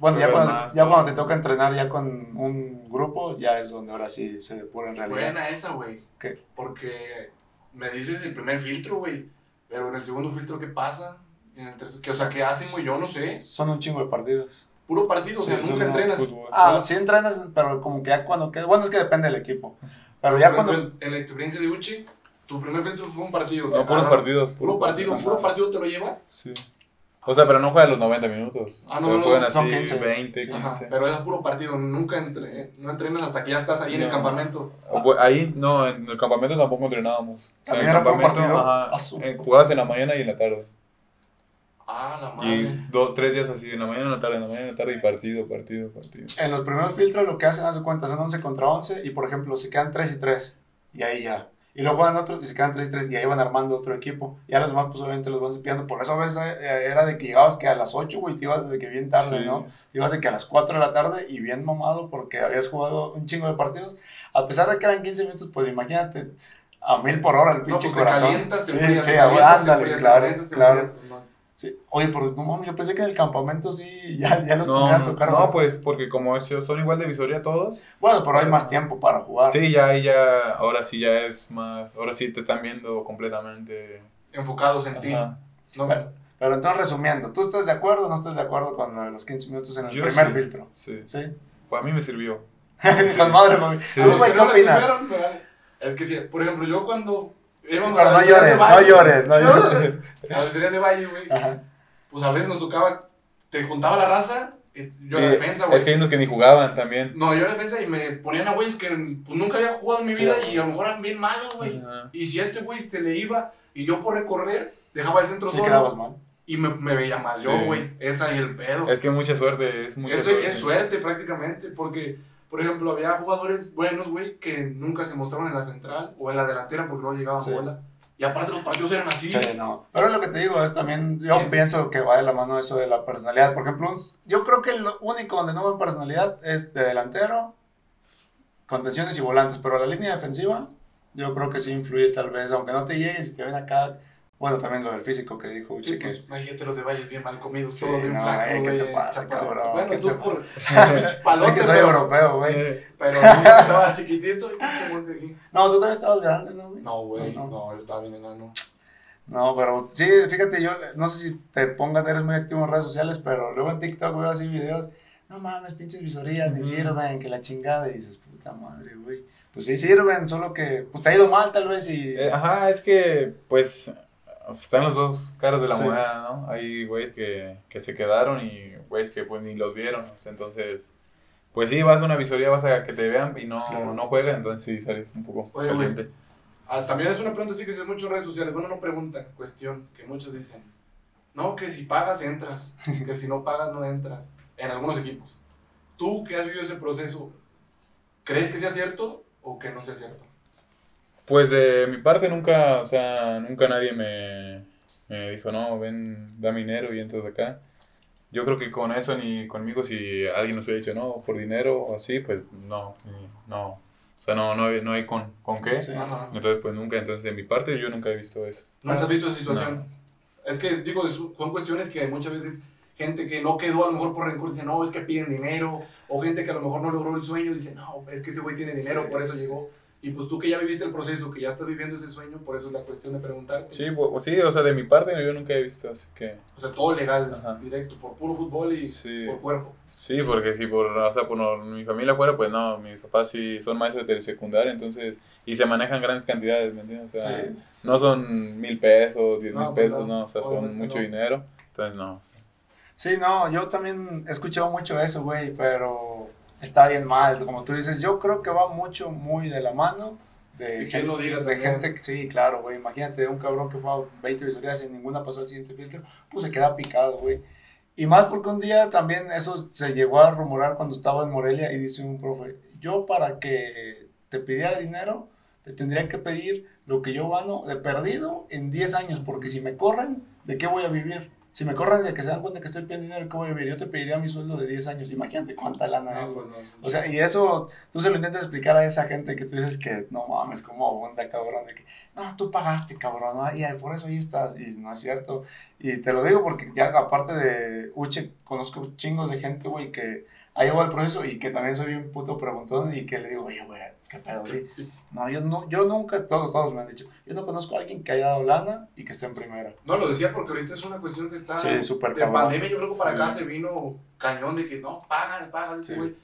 Bueno, ya Pero cuando, más, ya cuando te toca entrenar ya con un grupo, ya es donde ahora sí se pone en realidad. Buena esa, güey. ¿Qué? Porque me dices el primer filtro, güey. Pero en el segundo filtro, ¿qué pasa? En el tercer, que, o sea, ¿qué hacen, güey? Yo no sé. Son un chingo de partidos. Puro partido, o sea, Sí, nunca entrenas. Fútbol. Ah, sí entrenas, pero como que ya cuando queda. Bueno, es que depende del equipo. Pero ya Por cuando. En, en la experiencia de Uchi, tu primer filtro fue un partido. No, puros partidos. Puro partido, Ajá. puro partido te lo llevas. Sí. O sea, pero no juegan los 90 minutos. Ah, no, Pero no, juegan son así 15. 20, Sí. 15. Ajá, pero es puro partido. Nunca entre, no entrenas hasta que ya estás ahí en el No. campamento. Pues, Ahí, no, en el campamento tampoco entrenábamos. O sea, ¿También en el era campamento, partido? ajá, eh, jugabas en la mañana y en la tarde. Ah, la Y madre. dos, tres días así, en la mañana, en la tarde, en la mañana, en la tarde y partido, partido, partido. En los primeros filtros lo que hacen, haz de cuenta, son 11 contra 11 y por ejemplo se quedan 3 y 3 y ahí ya. Y luego juegan otros y se quedan 3 y 3 y ahí van armando otro equipo. Y a los demás pues obviamente los van cepillando. Por eso a veces eh, era de que llegabas que a las 8, güey, te ibas de que bien tarde, Sí. ¿no? Te ibas de que a las 4 de la tarde y bien mamado porque habías jugado un chingo de partidos. A pesar de que eran 15 minutos, pues imagínate a mil por hora el No, pinche pues te corazón. calientas, te sí, enfrías, sí, te calientas, ándale, te claro, calientas, te claro. Sí. Oye, pero no mames, yo pensé que en el campamento sí ya, ya lo No, tenían a tocar. no, pues porque como es- son igual de visoría todos. Bueno, pero hay más tiempo para jugar. Sí, ya ahí ya, ahora sí ya es más, ahora sí te están viendo completamente. Enfocados en ti. Ajá. No, Bueno. Pero entonces resumiendo, ¿tú estás de acuerdo o no estás de acuerdo con lo de los 15 minutos en el Yo primer sí. filtro? Sí, ¿Sí? pues a mí me sirvió. con madre, mami. Sí. a ¿Tú, los güey, que qué opinas? Es que, sí, por ejemplo, yo cuando Pero a no llores, no llores, no llores. A de Valle, güey, pues a veces nos tocaba, te juntaba la raza, y yo a la Eh, defensa, güey. es que hay unos que ni jugaban también. No, yo a la defensa y me ponían a güeyes que pues, nunca había jugado en mi Sí, vida y a lo mejor eran bien malos, güey. Y si a este güey se le iba y yo por recorrer, dejaba el centro Sí solo quedabas mal. y me, me veía mal Sí. yo, güey. Esa y el pedo. Es que mucha suerte, es mucha Eso suerte. es suerte prácticamente, porque, por ejemplo, había jugadores buenos, güey, que nunca se mostraron en la central o en la delantera porque no llegaban Sí. bola. Y aparte los partidos eran así. Sí, no. Pero lo que te digo es también, yo pienso que va de la mano eso de la personalidad. Por ejemplo, yo creo que lo único donde no ven personalidad es de delantero, contenciones y volantes. Pero la línea defensiva, yo creo que sí influye tal vez, aunque no te llegues y te ven acá Bueno, también lo del físico que dijo Uche, Sí, que... pues, gente los de valles bien mal comidos, Sí, todos bien no, flacos, eh, ¿qué te pasa, cabrón? Bueno, ¿Qué tú por Es que soy pero, europeo, güey. Pero tú estabas chiquitito y aquí. No, tú también estabas grande, ¿no, güey? No, güey, No, no, no. yo estaba bien enano. No, pero sí, fíjate, yo no sé si te pongas, eres muy activo en redes sociales, pero luego en TikTok veo así videos, no mames, pinches visorías, ni sirven, que la chingada, y dices, puta madre, güey. Pues sí sirven, solo que, pues te ha ido mal tal vez y... eh, ajá, es que, pues, están los dos caras de la Sí. moneda, ¿no? Hay güeyes que, que se quedaron y güeyes que pues ni los vieron, entonces, pues sí, vas a una visoría, vas a que te vean y no, Claro. no juegan, entonces sí sales un poco Oye, caliente. Ah, también es una pregunta así que se mucho en redes sociales. Bueno, no pregunta, cuestión, que muchos dicen. No, que si pagas, entras. Que si no pagas, no entras. En algunos equipos. Tú que has vivido ese proceso, ¿crees que sea cierto o que no sea cierto? Pues de mi parte nunca, o sea, nunca nadie me, me dijo, no, ven, da dinero y entras acá. Yo creo que con eso ni conmigo, si alguien nos hubiera dicho, no, por dinero o así, pues no, ni- no. O sea, no, no, hay, no hay con, con qué. Sí. Ajá. Entonces, pues nunca, entonces de mi parte yo nunca he visto eso. ¿Nunca has visto esa situación? Es que, digo, son cuestiones que hay muchas veces gente que no quedó a lo mejor por rencor dice, no, es que piden dinero. O gente que a lo mejor no logró el sueño dice, no, es que ese güey tiene dinero, Sí. por eso llegó. Y pues tú que ya viviste el proceso, que ya estás viviendo ese sueño, por eso es la cuestión de preguntarte. Sí, bu- sí, o sea, de mi parte yo nunca he visto, así que O sea, todo legal, Ajá. directo, por puro fútbol y Sí. por cuerpo. sí, porque si por, o sea, por no- mi familia fuera, pues no, mis papás sí son maestros de telesecundaria, entonces, y se manejan grandes cantidades, ¿me entiendes? O sea, Sí, sí. no son mil pesos, diez No, mil pues pesos, no, no, o sea, son mucho no. dinero, entonces no. Sí, no, yo también he escuchado mucho eso, güey, pero está bien mal, como tú dices, yo creo que va mucho, muy de la mano de quién lo diga de gente que, sí, claro, güey, imagínate un cabrón que fue a 20 visorías y ninguna pasó al siguiente filtro, pues se queda picado, güey. Y más porque un día también eso se llegó a rumorar cuando estaba en Morelia y dice un profe, yo para que te pidiera dinero, te tendría que pedir lo que yo gano de perdido en 10 años, porque si me corren, ¿de qué voy a vivir? Si me corren de que se dan cuenta que estoy pidiendo dinero, ¿qué voy a vivir? Yo te pediría mi sueldo de 10 años, imagínate cuánta lana es, No, güey. pues no. O sea, y eso, tú se lo intentas explicar a esa gente que tú dices que, no mames, cómo abunda, cabrón, de que, no, tú pagaste, cabrón, ¿no? y por eso ahí estás, y no es cierto. Y te lo digo porque ya aparte de Uche, conozco chingos de gente, güey, que ha llevado el proceso y que también soy un puto preguntón y que le digo, oye, güey, qué pedo, güey. Sí. No, yo, no, yo nunca, todos, todos me han dicho, yo no conozco a alguien que haya dado lana y que esté en primera. No, lo decía porque ahorita es una cuestión que está. Sí, súper De cabrón. pandemia, yo creo que para Sí. acá se vino cañón de que no, ese Sí. güey.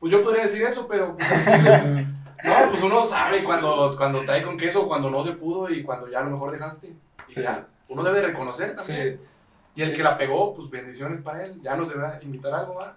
Pues yo podría decir eso, pero. pues, pues, no, pues uno sabe cuando, cuando trae con queso, cuando no se pudo y cuando ya a lo mejor dejaste. Y ya, uno debe reconocer también. Y el que la pegó, pues bendiciones para él. Ya nos deberá invitar algo, ¿va?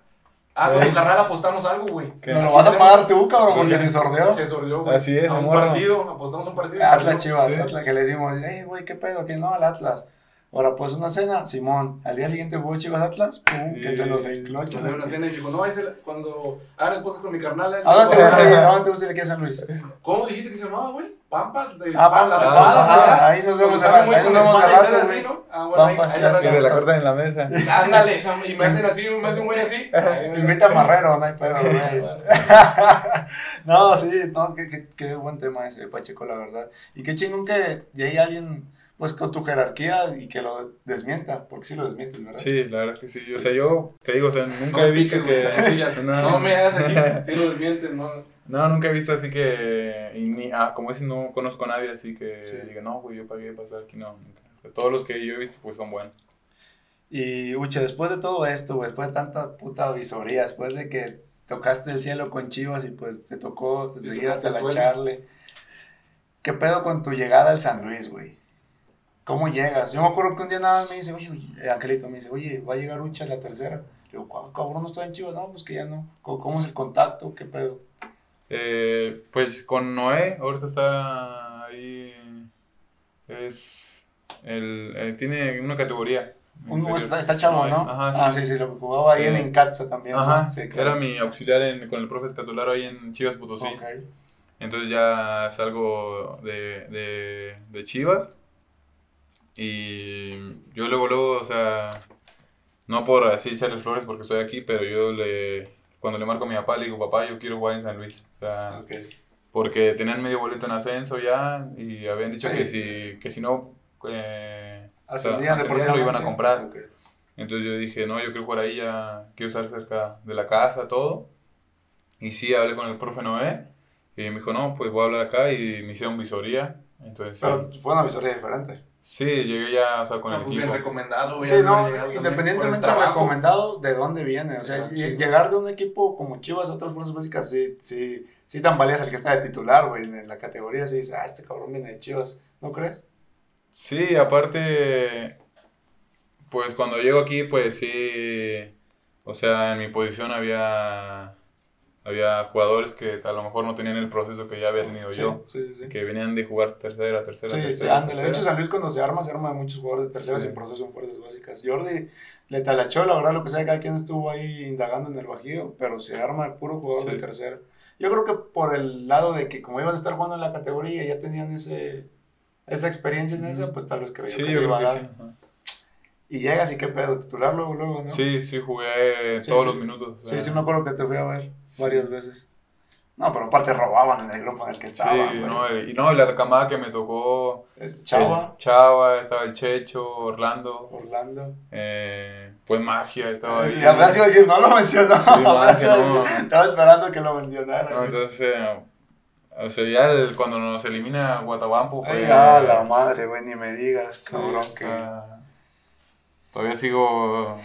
Ah, con tu carnal apostamos algo, güey. ¿Qué? no lo vas a pagar tú, cabrón, porque se sordeó. Se sordió, güey. Así es, A un amor. partido, apostamos un partido. Atlas. Chivas, Sí. Atlas, que le decimos, hey, güey, ¿qué pedo? Que no, al Atlas. Ahora, pues una cena, Simón. Al día siguiente jugó Chivas Atlas, pum, que se los Nos enclocha. una cena y dijo, no, es el, cuando haga el podcast con mi carnal. ¿A dónde te gusta ir? ¿A dónde te gusta ir aquí a San Luis? ¿Cómo dijiste que se llamaba, güey? Pampas de Ah, Pam- las Pampas, espadas, ah, allá. ahí nos vemos muy ahí con nos vemos así. ¿no? Ah, bueno, ahí, Pampas, ahí. Que te la cortan en la mesa. Ándale, y me hacen así, me hacen un güey así. Ahí Invita a Marrero, no hay pedo, güey. No, sí, no, qué, qué, qué buen tema ese, Pacheco, la verdad. Y qué chingón que llegue alguien, pues, con tu jerarquía y que lo desmienta, porque sí lo desmientes, ¿verdad? Sí, la verdad que sí. O sea, yo te digo, o sea, nunca No he visto que. sillas. No me hagas aquí, sí lo desmientes, no. No, nunca he visto así que. Y ni, ah, como dicen, no conozco a nadie así que Sí. diga, no, güey, yo pagué pasar aquí, no, nunca. Todos los que yo he visto, pues son buenos. Y, Uche, después de todo esto, güey, después de tanta puta visoría, después de que tocaste el cielo con Chivas y pues te tocó seguir hasta la charle, ¿qué pedo con tu llegada al San Luis, güey? ¿Cómo llegas? Yo me acuerdo que un día nada más me dice, oye, oye, Angelito me dice, oye, va a llegar Uche a la tercera. Le digo, "¿Cuál, cabrón, no estoy en Chivas, no, pues que ya no. ¿Cómo, cómo es el contacto? ¿Qué pedo? Eh, pues con Noé, ahorita está ahí. Es. El, eh, tiene una categoría. Un, está, está chavo, Noé, ¿no? Ajá, ah, sí. sí, sí, lo que jugaba ahí en Eh, Encatza también. ¿no? Ajá, sí, claro. era mi auxiliar en- con el profe Escatolaro ahí en Chivas Potosí. Ok. Entonces ya salgo de, de, de Chivas. Y yo luego, luego, o sea, no por así echarle flores porque estoy aquí, pero yo le, cuando le marco a mi papá, le digo, papá, yo quiero jugar en San Luis. O sea, porque tenían medio boleto en ascenso ya y habían dicho Sí. que, si, que si no eh, Ascendían ascendían, lo iban a comprar. Entonces yo dije, no, yo quiero jugar ahí, ya quiero estar cerca de la casa, todo. Y sí, hablé con el profe Noé. Y me dijo, no, pues voy a hablar acá y me hicieron visoría. Entonces. Pero fue una visoría diferente. Sí, llegué ya, o sea, con No, el pues bien equipo. recomendado. Sí, no, independientemente de recomendado, ¿de dónde viene? O sea, Ah, sí. llegar de un equipo como Chivas a otras fuerzas básicas, sí, sí, sí tan valías al que está de titular, güey, en la categoría, sí dices, ah, este cabrón viene de Chivas, ¿no crees? Sí, aparte, pues cuando llego aquí, pues sí, o sea, en mi posición había, había jugadores que a lo mejor no tenían el proceso que ya había tenido Sí, yo, sí, sí. que venían de jugar tercera, tercera, Sí, sí, tercera. ándale. De tercera. hecho, San Luis cuando se arma, se arma de muchos jugadores de tercera sin proceso en fuerzas básicas. Jordi le talachó, la verdad, lo que sea, cada quien estuvo ahí indagando en el Bajío, pero se arma de puro jugador de tercera. Yo creo que por el lado de que como iban a estar jugando en la categoría, ya tenían ese, esa experiencia en esa, pues tal vez creyó Sí, que yo iba creo a que dar. sí. Y llegas y qué pedo, titular luego, luego, ¿no? Sí, sí, jugué Sí, todos los minutos. o Sí, sea, sí me acuerdo que te fui a ver varias veces. No, pero aparte robaban en el grupo en el que Sí, estaban. no, y no, y la camada que me tocó. Es Chava, Chava, estaba el Checho, Orlando, Orlando. eh, pues Magia, estaba ahí. Y apenas iba a decir, no lo mencionó. Apenas Magia, no. Estaba esperando que lo mencionara. No, entonces, eh, o sea, ya el- cuando nos elimina Guatabampo fue... Ay, ah, la madre, güey, ni me digas, sí, cabrón. o que- todavía sigo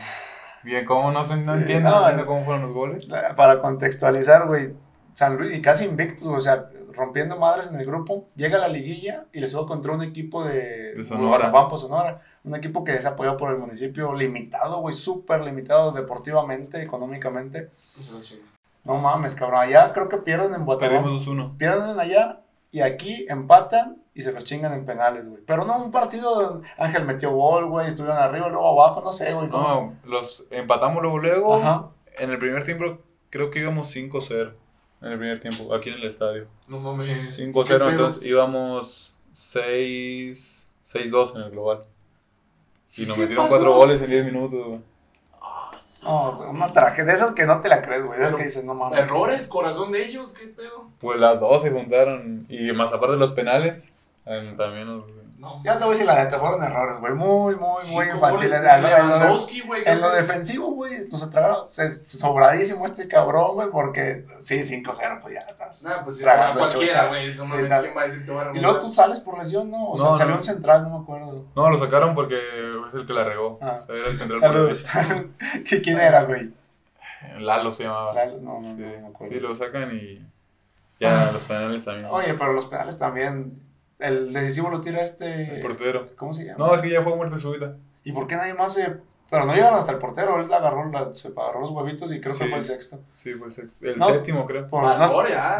bien, ¿cómo no, sé, no Sí, entiendo, no, entiendo cómo fueron los goles? Para contextualizar, güey, San Luis, y casi invictos, o sea, rompiendo madres en el grupo, llega a la liguilla y le juega contra un equipo de, De Sonora. Guatabampo, Sonora. Un equipo que es apoyado por el municipio, limitado, güey, súper limitado deportivamente, económicamente. Se chingo. No mames, cabrón. Allá creo que pierden en Guatemala. Perdimos 2-1. Pierden allá y aquí empatan y se los chingan en penales, güey. Pero no, un partido Ángel metió gol, güey, estuvieron arriba, luego abajo, no sé, güey. No, los empatamos luego, luego. Ajá. En el primer tiempo creo que íbamos 5-0. En el primer tiempo, aquí en el estadio. No mames. 5-0, ¿Qué pedo? entonces íbamos 6 6-2 en el global. Y nos ¿Qué metieron pasó? 4 goles en 10 minutos, güey. No, una tragedia. De esas que no te la crees, güey. Esas que dices, no mames. Errores, corazón de ellos, ¿qué pedo? Pues las dos se juntaron. Y más aparte de los penales, también No. Ya te voy a decir la neta, fueron errores, güey. Muy, muy, Sí, muy infantiles. En lo- defensivo, güey, nos atragaron se- sobradísimo este cabrón, güey, porque sí, 5-0, pues ya estás. Nah, pues cualquiera, güey. No mames. ¿quién va a decir que te va a Y luego tú sales por lesión, ¿no? O sea, No, salió no. un central, no me acuerdo. No, lo sacaron porque es el que la regó. Ah. O sea, era el central por Saludos. derecha. ¿Qui- ¿Quién era, güey? Lalo se llamaba. Lalo, no, no, sí, no me acuerdo. sí, lo sacan y ya los penales también. Oye, pero los penales también. El decisivo lo tira este. El portero. ¿Cómo se llama? No, es que ya fue muerte súbita. ¿Y por qué nadie más se.? Pero no llegaron hasta el portero, él agarró, la- se agarró los huevitos y creo que fue el sexto. Sí, fue el, sexto- el No. séptimo, creo. Por, no,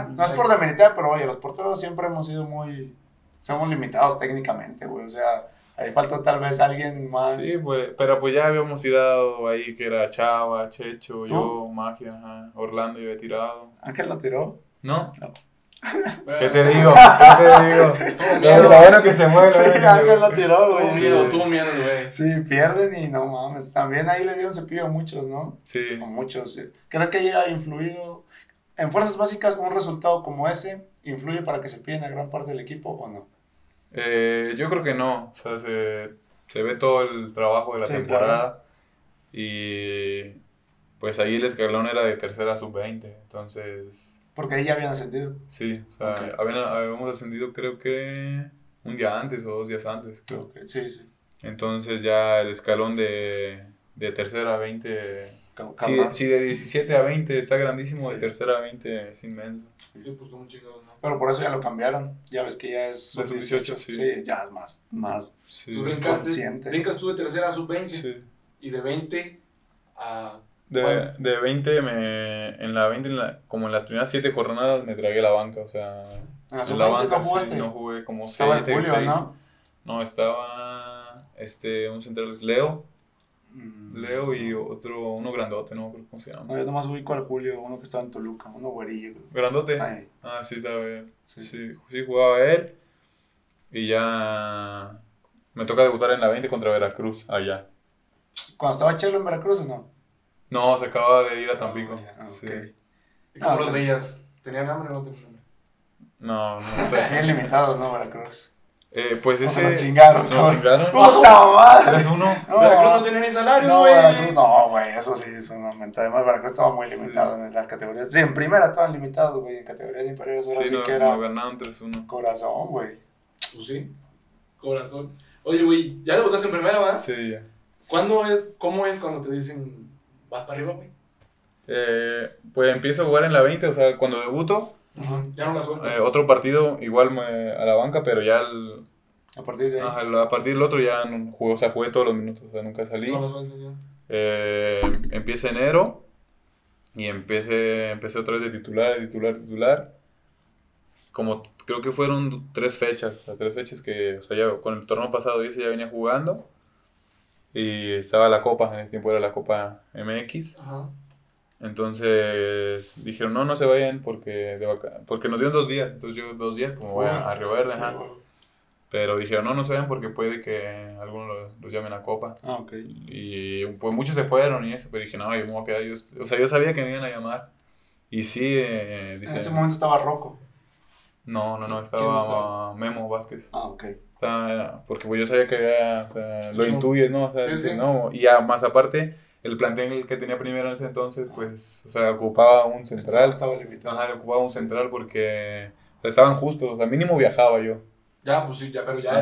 no es por demeritar, pero oye, los porteros siempre hemos sido muy. Somos limitados técnicamente, güey. O sea, ahí faltó tal vez alguien más. Sí, pues, pero pues ya habíamos tirado ahí que era Chava, Checho, ¿Tú? yo, Magia, ajá, Orlando yo había tirado. Ángel lo tiró. ¿No? No. ¿Qué te digo? ¿Qué te digo? Tuvo Lo miedo. bueno que se mueve. Sí, Ángel lo tiró, güey. Tuvo miedo, tuvo miedo, güey. Sí, pierden y no mames. También ahí le dieron cepillo a muchos, ¿no? Sí. A muchos. ¿Crees que haya influido en fuerzas básicas un resultado como ese? ¿Influye para que se pierda gran parte del equipo o no? Eh, yo creo que no. O sea, se, se ve todo el trabajo de la Sí, temporada. Y pues ahí el escalón era de tercera sub-20. Entonces, Porque ahí ya habían ascendido. sí. O sea, Ok. habían- habíamos ascendido creo que un día antes o dos días antes. creo. Ok, Sí, sí. Entonces ya el escalón de, de tercera a 20... Ca- Si, calma. si de 17 a 20 está grandísimo, Sí. de tercera a 20 es inmenso. Sí, pues como chingados, ¿no? Pero por eso ya lo cambiaron. Ya ves que ya es De sub-18. sub-18, sí. sí. ya es más, más. Sí. Tú brincaste, consciente. brincas tú de tercera a sub-20 Sí. y de 20 a... De, de 20, me, en la 20, en la- como en las primeras 7 jornadas, me tragué la banca. O sea, En la sub-20 la banca no jugaste. sí, no jugué como Estaba el 7, Julio, 6. ¿no? No, estaba este, un central, Leo. Mm. Leo y otro, uno grandote, no creo cómo se No, llama. yo nomás ubico al Julio, uno que estaba en Toluca, uno güerillo. güey. ¿Grandote? Ay, Ah, sí, estaba bien. sí. Sí, sí, jugaba él. Y ya me toca debutar en la 20 contra Veracruz, allá. Cuando estaba Chelo en Veracruz, ¿o no? No, se acaba de ir a Tampico. Ah, ya, Sí. ¿Y cómo Ah, los pues- veías? ¿Tenían hambre o no tenían hambre? No, no sé. Bien limitados, ¿no? Veracruz. Eh, pues No, ese. se nos chingaron, Nos chingaron. ¡Puta madre! 3-1. No, Veracruz no tiene ni salario, No, güey. No, güey, eso sí es una mentada. Además, Veracruz estaba muy limitado en las categorías. Sí, en primera estaban limitados, güey, en categorías inferiores. Ahora sí, Sí, no, que era nos ganaron 3-1. corazón, güey. Pues sí, corazón. Oye, güey, ¿ya debutaste en primera, va? Sí, ya. ¿Cuándo es, cómo es cuando te dicen, vas para arriba, güey? Eh, pues empiezo a jugar en la 20, o sea, cuando debuto, Ya no la sueltas. eh, otro partido igual me- a la banca, pero ya el- A partir de ahí. ajá, a partir del otro ya no jugué, o sea, jugué todos los minutos, o sea, nunca salí. No. Eh, empieza enero y empecé, empecé otra vez de titular, de titular, titular. Como creo que fueron tres fechas, o sea, tres fechas que, o sea, ya con el torneo pasado ese ya venía jugando. Y estaba la Copa, en ese tiempo era la Copa MX. Ajá. Entonces dijeron, no, no se vayan porque, de vaca- porque nos dieron dos días. Entonces yo dos días, como voy a, a Río Verde, Sí, ajá. Pero dijeron, no, no se vayan porque puede que algunos los, los llamen a Copa. Ah, ok. Y pues muchos se fueron y eso, pero dije, no, yo me voy a quedar. Yo, o sea, yo sabía que me iban a llamar. Y sí, eh, En dice, ese momento estaba Rocco. No, no, no, ¿Quién estaba estaba? Memo Vázquez. Ah, ok. Estaba- porque pues yo sabía que había, o sea, lo intuyes, ¿no? O sea, Sí, sí. no, y ya más aparte, el plantel que tenía primero en ese entonces, pues, o sea, ocupaba un central. Estaba limitado. Ajá, ocupaba un central porque o sea, estaban justos, o sea, mínimo viajaba yo. Ya, pues sí, ya, pero ya Ajá.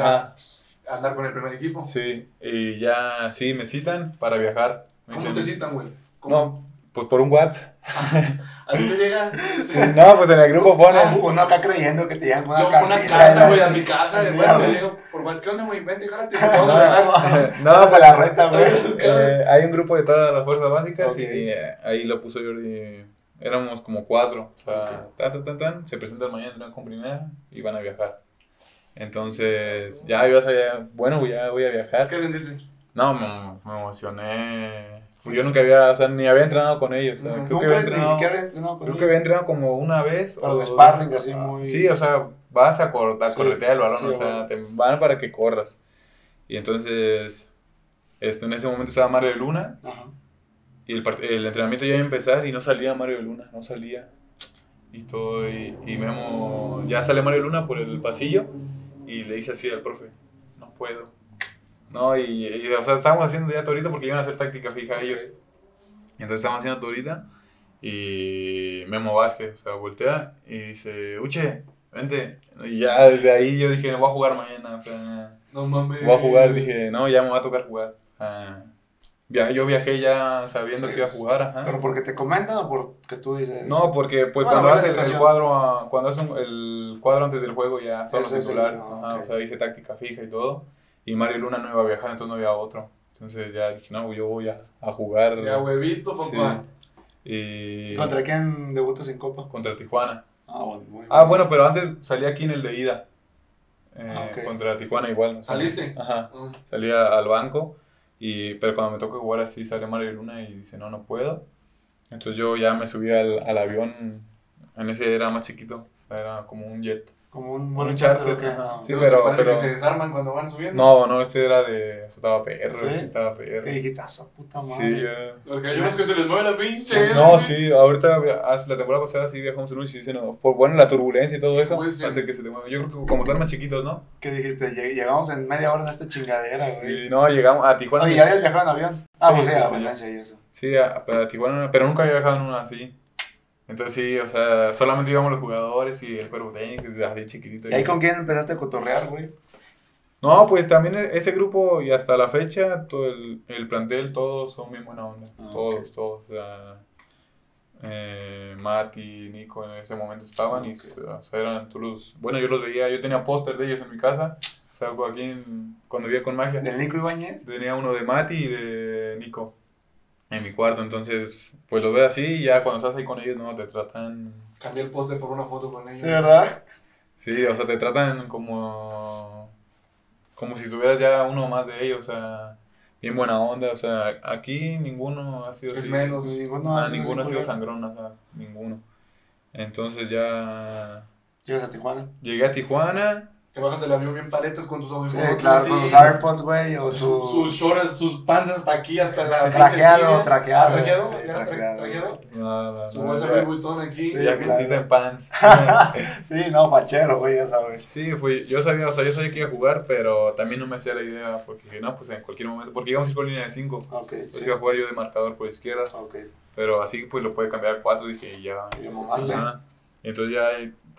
era andar con el primer equipo. Sí, y ya, sí, me citan para viajar. Me ¿Cómo dicen, te citan, güey? ¿Cómo? No, pues por un WhatsApp. ¿A ti te llega? No, pues en el grupo Ah, ponen. uno acá creyendo que te llegan con una Yo carta. una carta, güey, a mi casa. Sí, de, bueno, me llego por WhatsApp. ¿Qué onda, güey? Vente, jálate. A viajar. No, de la reta, güey. Eh, hay un grupo de todas las fuerzas básicas Ok. y eh, ahí lo puso Jordi. Éramos como cuatro. O sea, Ok. tan, tan, tan, tan, se presentan mañana entrenan con primera y van a viajar. Entonces, ya yo sabía, bueno, ya voy a viajar. ¿Qué sentiste? No, me, me emocioné. Pues yo nunca había, o sea, ni había entrenado con ellos. o sea, creo que había Nunca, ni entrenado, siquiera había entrenado con creo que había entrenado como una vez. De dos sparring, así muy- Sí, o sea, vas a, cor a Sí, corretear el balón, sí, o sea, bueno. te van para que corras. Y entonces, este, en ese momento estaba Mario de Luna Ajá. y el, el entrenamiento ya iba a empezar y no salía Mario de Luna, no salía. Y todo, y, y Memo, ya sale Mario de Luna por el pasillo y le dice así al profe, no puedo. No, y, y, o sea, estábamos haciendo ya torita porque iban a hacer táctica fija ellos. Y entonces estábamos haciendo torita y Memo Vázquez, o sea, voltea y dice, Uche, vente. Y ya desde ahí yo dije, voy a jugar mañana, o sea, No mames. voy a jugar. Dije, no, ya me va a tocar jugar. Ya, yo viajé ya sabiendo Sí, que iba a jugar, ajá. ¿Pero porque te comentan o porque tú dices? No, porque pues Bueno, cuando haces el, cuadro, ah, cuando haces un- el cuadro antes del juego ya es el- titulares, ah, ajá, ok. o sea, hice táctica fija y todo. Y Mario Luna no iba a viajar, entonces no había otro. Entonces ya dije, no, yo voy a, a jugar. Ya, huevito, papá. Y ¿Contra quién debutas en Copa? contra Tijuana. Ah, bueno, muy Ah, bueno, pero antes salí aquí en el de ida. Eh, Ah. Contra Tijuana igual. ¿Saliste? Ajá. Ah, Salía al banco, y, pero cuando me toca jugar así sale Mario Luna y dice, no, no puedo. Entonces yo ya me subí al, al avión, en ese era más chiquito, era como un jet. Como un Un charter, charter, ¿o qué? ajá. Ah, Sí, pero- que parece pero- que se desarman cuando van subiendo. No, no, este era de, estaba perro, ¿Sí? este estaba perro. Que dijiste, ah, esa puta madre. Sí, ya. Porque hay unos que se les mueve la pinche. No, sí, ahorita via- hace la temporada pasada sí viajamos en uno y sí se nos, por bueno la turbulencia y todo Sí, eso, hace que se te mueva. Yo creo que como están más chiquitos, ¿no? ¿Qué dijiste? Lleg- Llegamos en media hora en esta chingadera, güey. Sí, no, llegamos a Tijuana. Oye, y- ¿ya habías viajado en avión? Ah, Sí, pues sí, sí, a sí, y eso. Sí, a, a Tijuana, pero nunca había viajado en una así. Entonces sí, o sea, solamente íbamos los jugadores y el cuerpo técnico, así chiquitito. ¿Y ahí con quién empezaste a cotorrear, güey? No, pues también e- ese grupo y hasta la fecha, todo el, el plantel, todos son bien buena onda. Ah, todos, todos. O sea, eh, Mati, Nico en ese momento estaban y o sea, eran todos los... Bueno, yo los veía, yo tenía póster de ellos en mi casa. O sea, aquí en- cuando vivía con Magia. ¿Del Nico Ibáñez? Tenía uno de Mati y de Nico en mi cuarto, entonces pues los ves así y ya cuando estás ahí con ellos no te tratan, Cambié el póster por una foto con ellos. Sí, ¿verdad? sí, o sea, te tratan como como si tuvieras ya uno más de ellos, o sea, bien buena onda, o sea, aquí ninguno ha sido Es así. menos. Ninguno Ah, ha sido ninguno ha sido sangrón, o sea, ninguno. Entonces ya Llegas a Tijuana. llegué a Tijuana te bajas del avión bien paletas con tus Sí, audífonos. claro, así, con los AirPods, güey, o su... sus shorts, tus panzas hasta aquí, hasta la. Trajeado, trajeado. Ah, ¿Trajeado? Sí, ¿Ya tra- trajeado. No, no, Su no, bolsa ya- Louis Vuitton aquí. Sí, Ya claro. visita en pants. Sí, no, fachero, güey, ya sabes. Sí, pues yo sabía, o sea, yo sabía que iba a jugar, pero también no me hacía la idea, porque dije, no, pues en cualquier momento, porque íbamos a ir con línea de 5, Ok, pues sí. iba a jugar yo de marcador por izquierda, Ok. pero así pues lo puede cambiar a 4, dije, y ya. Y mamaste. Ajá. Entonces ya,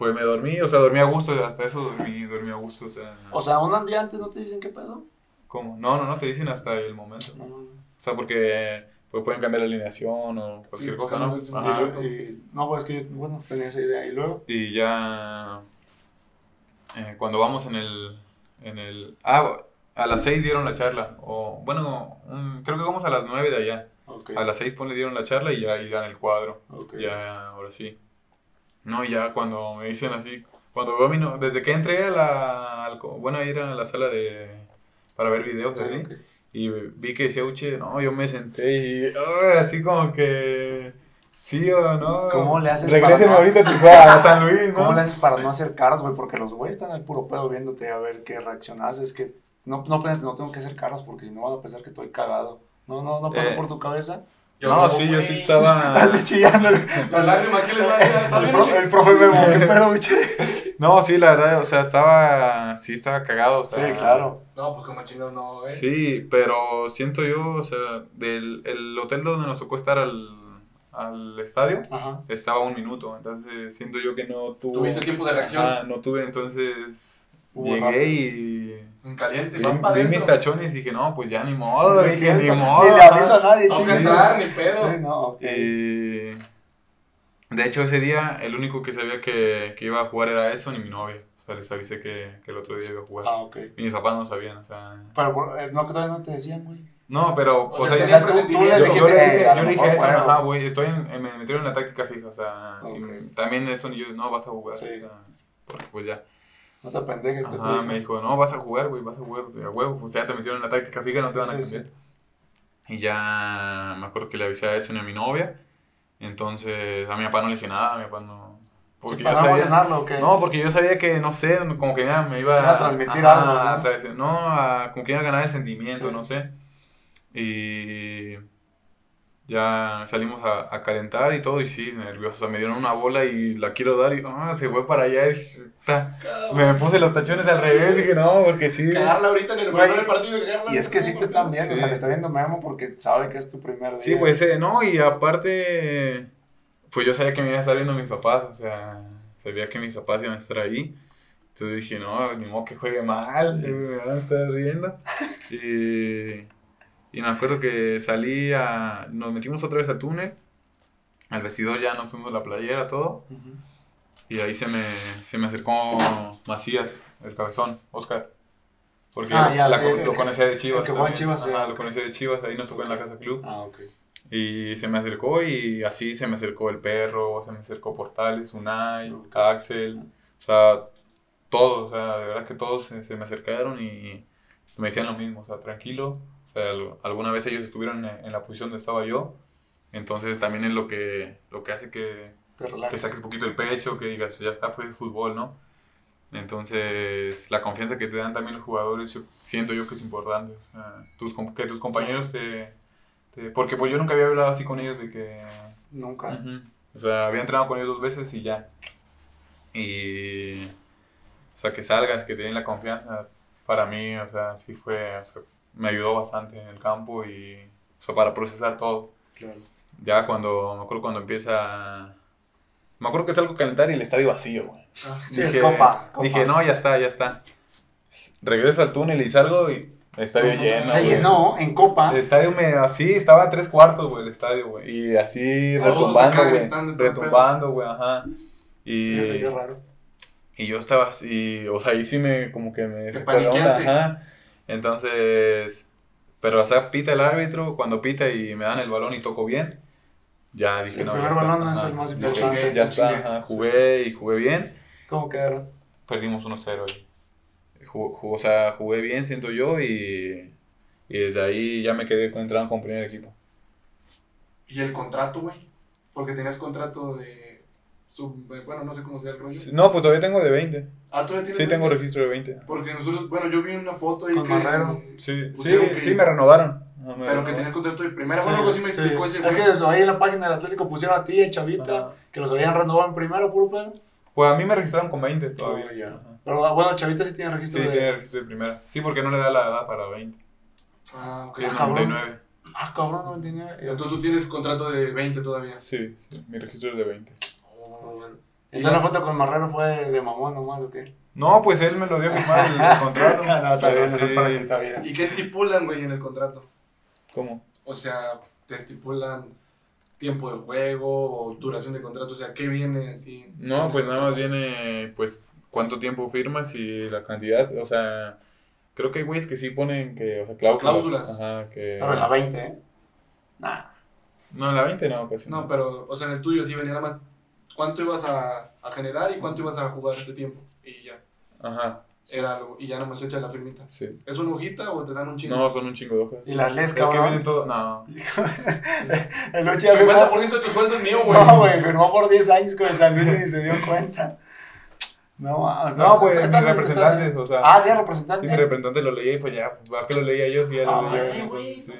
pues me dormí, o sea, dormí a gusto, hasta eso dormí, dormí a gusto, o sea. O sea, un día antes no te dicen qué pedo. ¿Cómo? No, no, no, te dicen hasta el momento. No, no, no. O sea, porque pues pueden cambiar la alineación o cualquier Sí, cosa, ¿no? cambian el Ajá. Y- no, pues que yo, bueno, tenía esa idea. Y luego, Y ya eh, cuando vamos en el, en el... Ah, a las 6 dieron la charla. O bueno, un- creo que vamos a las 9 de allá. ok. A las 6 le dieron la charla y ya ahí dan el cuadro. ok. Ya, ahora sí. No, ya cuando me dicen así, cuando veo mi no- desde que entré a la, al bueno, a ir a la sala de, para ver videos Sí, así, y vi que decía Uche, no, yo me senté y, así como que, sí o no. ¿Cómo le haces Regrésenme para no- ahorita a Tijuana, a San Luis, ¿no? ¿Cómo le haces para no hacer caras, güey? Porque los güeyes están al puro pedo viéndote a ver qué reaccionas. Es que no, no no tengo que hacer caras porque si no van a pensar que estoy cagado. No, no, no pasó Eh, por tu cabeza. No, sí, yo sí estaba... Estás chillando. El, La lágrima que le sale. El profe Memo, ¿qué pedo, biche? No, sí, la verdad, o sea, estaba, sí estaba cagado, o Sí, sea, claro. No, pues como chingados no, güey. Sí, pero siento yo, o sea, del el hotel donde nos tocó estar al, al estadio, Ajá. estaba un minuto, entonces siento yo que no tuvo... Tuviste tiempo de reacción. Ajá, no tuve, entonces Hubo llegué rápido. y En caliente, vi, van para vi mis tachones y dije, no, pues ya ni modo, Ni dije, ni modo. Ni le aviso a nadie, No pensar, ni pedo. Sí, no, ok. Y de hecho ese día el único que sabía que, que iba a jugar era Edson y mi novia. O sea, les avisé que, que el otro día iba a jugar. Ah, ok. Y mis papás no sabían, o sea... Pero eh, no, que todavía no te decían, güey. No, pero, O o, sea, sea, tenía yo- presentimiento. yo, Tú le yo le dije, eh, a yo le dije fuera, ajá, güey. estoy en, en- me metieron en la táctica fija, o sea, y Ok. también Edson y yo, no, vas a jugar, Sí. o sea, porque pues ya. No te pendejes que te me dijo, no, vas a jugar, güey, vas a jugar de a huevo, pues ya te metieron en la táctica fija, no te van a Sí, sí, cambiar. Y ya me acuerdo que le avisé a Edson y a mi novia, entonces a mi papá no le dije nada, a mi papá no... Porque Sí, yo ¿Para no sabía, emocionarlo o qué? no, porque yo sabía que, no sé, como que ya me iba a transmitir algo, ¿no? a no, como que iba a ganar el sentimiento, Sí. no sé. Y ya salimos a, a calentar y todo, y sí, nervioso. O sea, me dieron una bola y la quiero dar y ah, se fue para allá. Y dije, "Ta". me puse los tachones al revés, dije, no, porque sí. Cagarla ahorita en el primer partido. cagarla Y es que sí te están viendo, o sea, te está viendo Memo porque sabe que es tu primer día. Sí, pues eh, no, y aparte, pues yo sabía que me iban a estar viendo mis papás, o sea, sabía que mis papás iban a estar ahí. Entonces dije, no, ni modo que juegue mal, me van a estar riendo. Y, y me acuerdo que salí a, nos metimos otra vez al túnel, al vestidor ya nos fuimos la playera, todo. Ujú. Y ahí se me, se me acercó Macías, el cabezón, Oscar. Porque Ah, ya, la- sí, lo conocía de Chivas. que también. Chivas, sí. Ajá, lo conocía de Chivas, ahí nos tocó en la casa club. Ah, ok. Y se me acercó y así se me acercó el perro, se me acercó Portales, Unai, Ok. Axel, o sea, todos, o sea, de verdad que todos se, se me acercaron y me decían lo mismo, o sea, tranquilo, sea, al- alguna vez ellos estuvieron en, la posición donde estaba yo, entonces también es lo que, lo que hace que, que saques un poquito el pecho, que digas, ya está, pues fútbol, ¿no? Entonces, la confianza que te dan también los jugadores, yo- siento yo que es importante. O sea, tus, que tus compañeros te, te- Porque pues yo nunca había hablado así con ellos de que... Nunca. Ujú. O sea, había entrenado con ellos dos veces y ya. Y... O sea, que salgas, que te den la confianza, para mí, o sea, sí fue... o sea, me ayudó bastante en el campo y... O sea, para procesar todo. Claro. Ya cuando, me acuerdo cuando empieza... Me acuerdo que salgo a calentar y el estadio vacío, güey. Ah, Sí, es copa, copa. Dije, no, ya está, ya está. Regreso al túnel y salgo y el estadio lleno. Se güey. llenó en copa. El estadio me, así, estaba a tres cuartos, güey, el estadio, güey. Y así Todos retumbando, güey. Retumbando, güey, ajá. Y, raro. y yo estaba así, o sea, ahí sí me, como que me Te onda, paniqueaste. ajá. Entonces, pero, o sea, pita el árbitro, cuando pita y me dan el balón y toco bien, ya dije, El no, primer ya está, balón es ajá. el más importante. Ya Ya está, ajá, jugué y jugué bien ¿Cómo quedaron? perdimos 1-0 ahí. Ju- ju- o sea, jugué bien, siento yo, y, y desde ahí ya me quedé con, entrando con primer equipo. ¿Y el contrato, güey? Porque tenías contrato de eh, bueno, no sé cómo sea el rollo. Sí, No, pues todavía tengo de 20. Ah, ¿todavía tienes Sí, tengo 20? registro de 20. Porque nosotros, bueno, yo vi una foto ahí Con que... Marrero. Sí, sí, Pusieron que- sí, me renovaron. Ajá, me Pero que tenías contrato de primera. Bueno, algo así me Sí. explicó ese Es güey. que ahí en la página del Atlético pusieron a ti, el chavita, Ajá. que los habían renovado en primero, puro pedo. Pues a mí me registraron con 20 todavía. Oh, ya. Ajá. Pero ah, bueno, chavita sí tiene Sí, registro de... tiene registro de primera. Sí, porque no le da la edad para 20. Ah, ok. Sí, es Ah, cabrón. 99. Ah, cabrón, 99. Entonces tú tienes contrato de 20 todavía. Sí, sí, mi registro es de 20. Entonces la foto con Marrero fue de mamón nomás, ¿o qué? No, pues él me lo dio a firmar el contrato. no, está Pero bien, eso sí. está bien. ¿Y qué estipulan, güey, en el contrato? ¿Cómo? O sea, te estipulan tiempo de juego o duración de contrato. O sea, ¿qué viene así? No, pues nada más viene, pues, cuánto tiempo firmas y la cantidad. O sea, creo que hay güeyes que sí ponen que, o sea, cláusulas. Cláusulas. Ajá, que... Pero en la 20, ¿eh? Nah. No, en la 20 no, casi. No, pero, o sea, en el tuyo sí venía nada más cuánto ibas a, a generar y cuánto ibas a jugar este tiempo. Y ya, Ajá, era algo. Y ya no me echa la firmita. sí. ¿Es una hojita o te dan un chingo? No, son un chingo de hojas. Y las lees, Es que cabrón. viene todo... No. El Ochi ya firmó... 50% de tu sueldo es mío, güey. No, güey, firmó por 10 años con el San Luis y ni se dio cuenta. No, No, pues, mis estás- representantes, estás- o sea... Ah, ya representante. Sí, mi representante lo leía y pues ya, pues va que lo leía yo, sí, ya Ah, lo leía. Ay, güey, sí.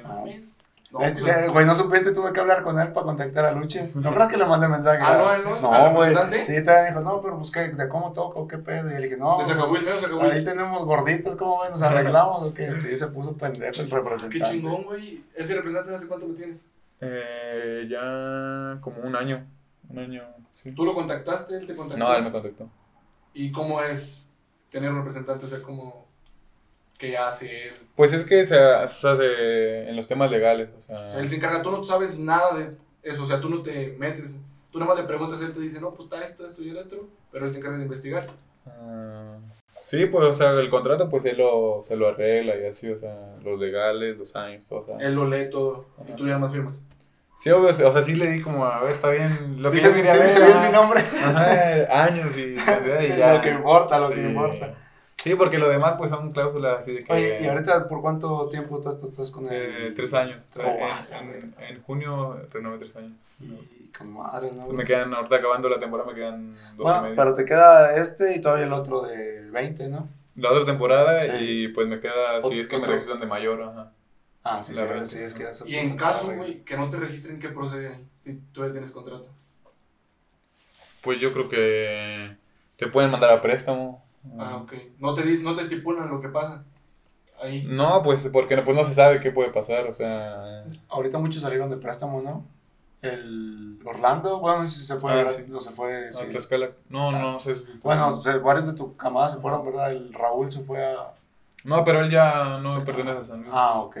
No pues, Güey, no supiste, tuve que hablar con él para contactar a Luche. ¿No crees que le mandé mensaje? Ah, no, él no, No, ¿al güey. representante? Sí, también dijo, no, pero pues, ¿qué, ¿de cómo toco? ¿Qué pedo? Y le dije, no. ¿Te se acabó pues, el medio? ¿Se acabó Ahí el tenemos gorditas, ¿cómo ven? ¿Nos arreglamos o qué? Sí, se puso pendejo el Qué representante. chingón, güey. ¿Ese representante hace cuánto lo tienes? Eh, ya como un año, un año, sí. ¿Tú lo contactaste? ¿Él te contactó? No, él me contactó. ¿Y cómo es tener un representante? O sea, ¿cómo... ¿Qué hace él? Pues es que se, o sea, se- en los temas legales, o sea... O sea, él se encarga, tú no sabes nada de eso, o sea, tú no te metes, tú nada más le preguntas, él te dice, no, pues está esto, esto y el otro, pero él se encarga de investigar. ah, sí, pues, o sea, el contrato, pues él lo, se lo arregla y así, o sea, los legales, los años, todo, o sea. Él lo lee todo y tú ya más firmas. Sí, obvio, o sea, sí le di como, a ver, está bien, lo que Dice, yo quería sí, ver, dice bien mi nombre. Ajá, años y, y ya. Lo que importa, lo que Sí. importa. Sí, porque lo demás, pues, son cláusulas así de que... Oye, ¿y ahorita por cuánto tiempo estás, estás con eh, él? tres años. Oh, en, vale, en- en junio renové tres años. Y con madre, ¿no? Pues me quedan, ahorita acabando la temporada, me quedan dos y Bueno, medio. pero te queda este y todavía el otro de 20, ¿no? La otra temporada Sí. y pues me queda, si es que me registran de mayor, ajá. Ah, sí, La sí, verdad, sí, es que Y en caso, güey, que no te registren, ¿qué procede ahí? Si tú ya tienes contrato. Pues yo creo que te pueden mandar a préstamo. Ah, ok. No te, dis- no te estipulan lo que pasa ahí. No, pues porque no, pues no se sabe qué puede pasar, o sea... Ahorita muchos salieron de préstamo, ¿no? El Orlando, bueno, no sé si se fue, Ah, sí. no se fue, a sí. Tlaxcala. No, no sé. Bueno, o sea, varios de tu camada se fueron, ¿verdad? El Raúl se fue a... No, pero él ya no Sí. pertenece a San Luis. Ah, ok.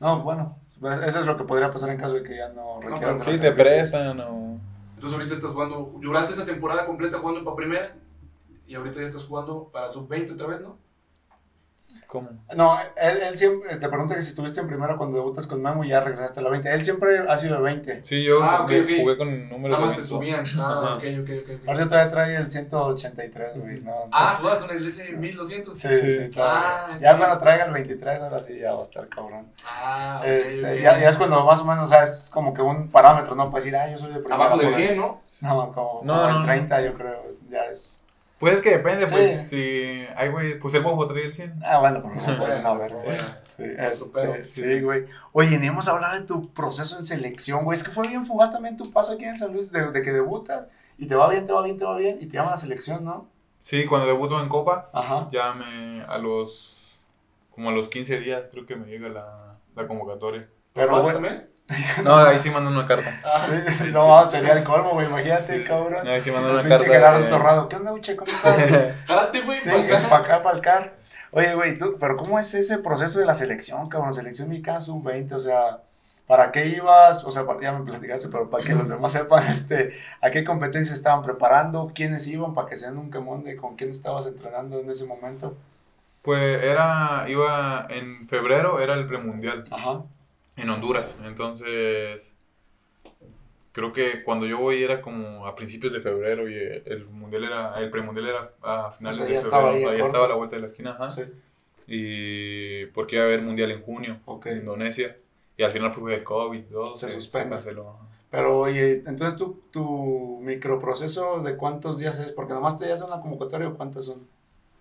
No, bueno, pues, eso es lo que podría pasar en caso de que ya no requieran de sí, te prestan o... Entonces ahorita estás jugando, duraste esa temporada completa jugando para primera y ahorita ya estás jugando para sub-20 otra vez, ¿no? ¿Cómo? No, él, él siempre, te pregunta que si estuviste en primero cuando debutas con Memo y ya regresaste a la 20. Él siempre ha sido de 20. Sí, yo Ah, ok, jugué, ok. jugué con números Nada más de te 20. subían. Ah, ok, ok, ok. Ahorita todavía trae el 183, güey. ¿no? Ah, jugabas con el S1200. Sí, sí, Sí. todavía. Ah, Ya ok. cuando traiga el 23, ahora sí ya va a estar cabrón. Ah, ok, este. Ya, ya es cuando más o menos, o sea, es como que un parámetro, ¿no? Puedes decir, ah, yo soy de primera. Abajo el- 100, ¿no? No, como, No, como el no, no. 30, yo creo, ya es. Pues es que depende, Sí. pues, si... Ay, güey, pues el bofo trae el 100. Ah, bueno, pero no puedes no ver. Bueno, Sí, este, sí, güey. Oye, ni hemos hablado de tu proceso en selección, güey. Es que fue bien fugaz también tu paso aquí en San Luis, de, de que debutas y te va bien, te va bien, te va bien, y te llaman a la selección, ¿no? Sí, cuando debuto en Copa, Ajá. ya me... A los... Como a los 15 días creo que me llega la, la convocatoria. Pero, ¿Vas güey, también? No, ahí sí mandan una carta. Ah, sí, no, sería el colmo, güey. Imagínate, Sí. cabrón. Ahí sí mandan El una pinche carta. Gerardo de- Torrado. ¿Qué onda, Uche? ¿Cómo estás? jálate, güey, Sí, pa' acá. para acá, para el CAR. Oye, güey, tú, pero ¿cómo es ese proceso de la selección, cabrón? Selección mexicana sub-20, o sea, ¿para qué ibas? O sea, ya me platicaste, pero para que los demás sepan, este, ¿a qué competencias estaban preparando? ¿Quiénes iban? Para que sean un quemón de con quién estabas entrenando en ese momento. Pues era... Iba... En febrero era el premundial. Ajá. En Honduras. Entonces, creo que cuando yo voy era como a principios de febrero y el mundial era, el premundial era a finales O sea, de estaba febrero, ahí, ya estaba a la vuelta de la esquina, ajá. Sí. Y porque iba a haber mundial en junio Ok. en Indonesia. Y al final pues fue el COVID todo, Se se, suspende. canceló. Pero, oye, entonces tu, tu microproceso de cuántos días es, porque nomás te das una convocatoria o cuántas son.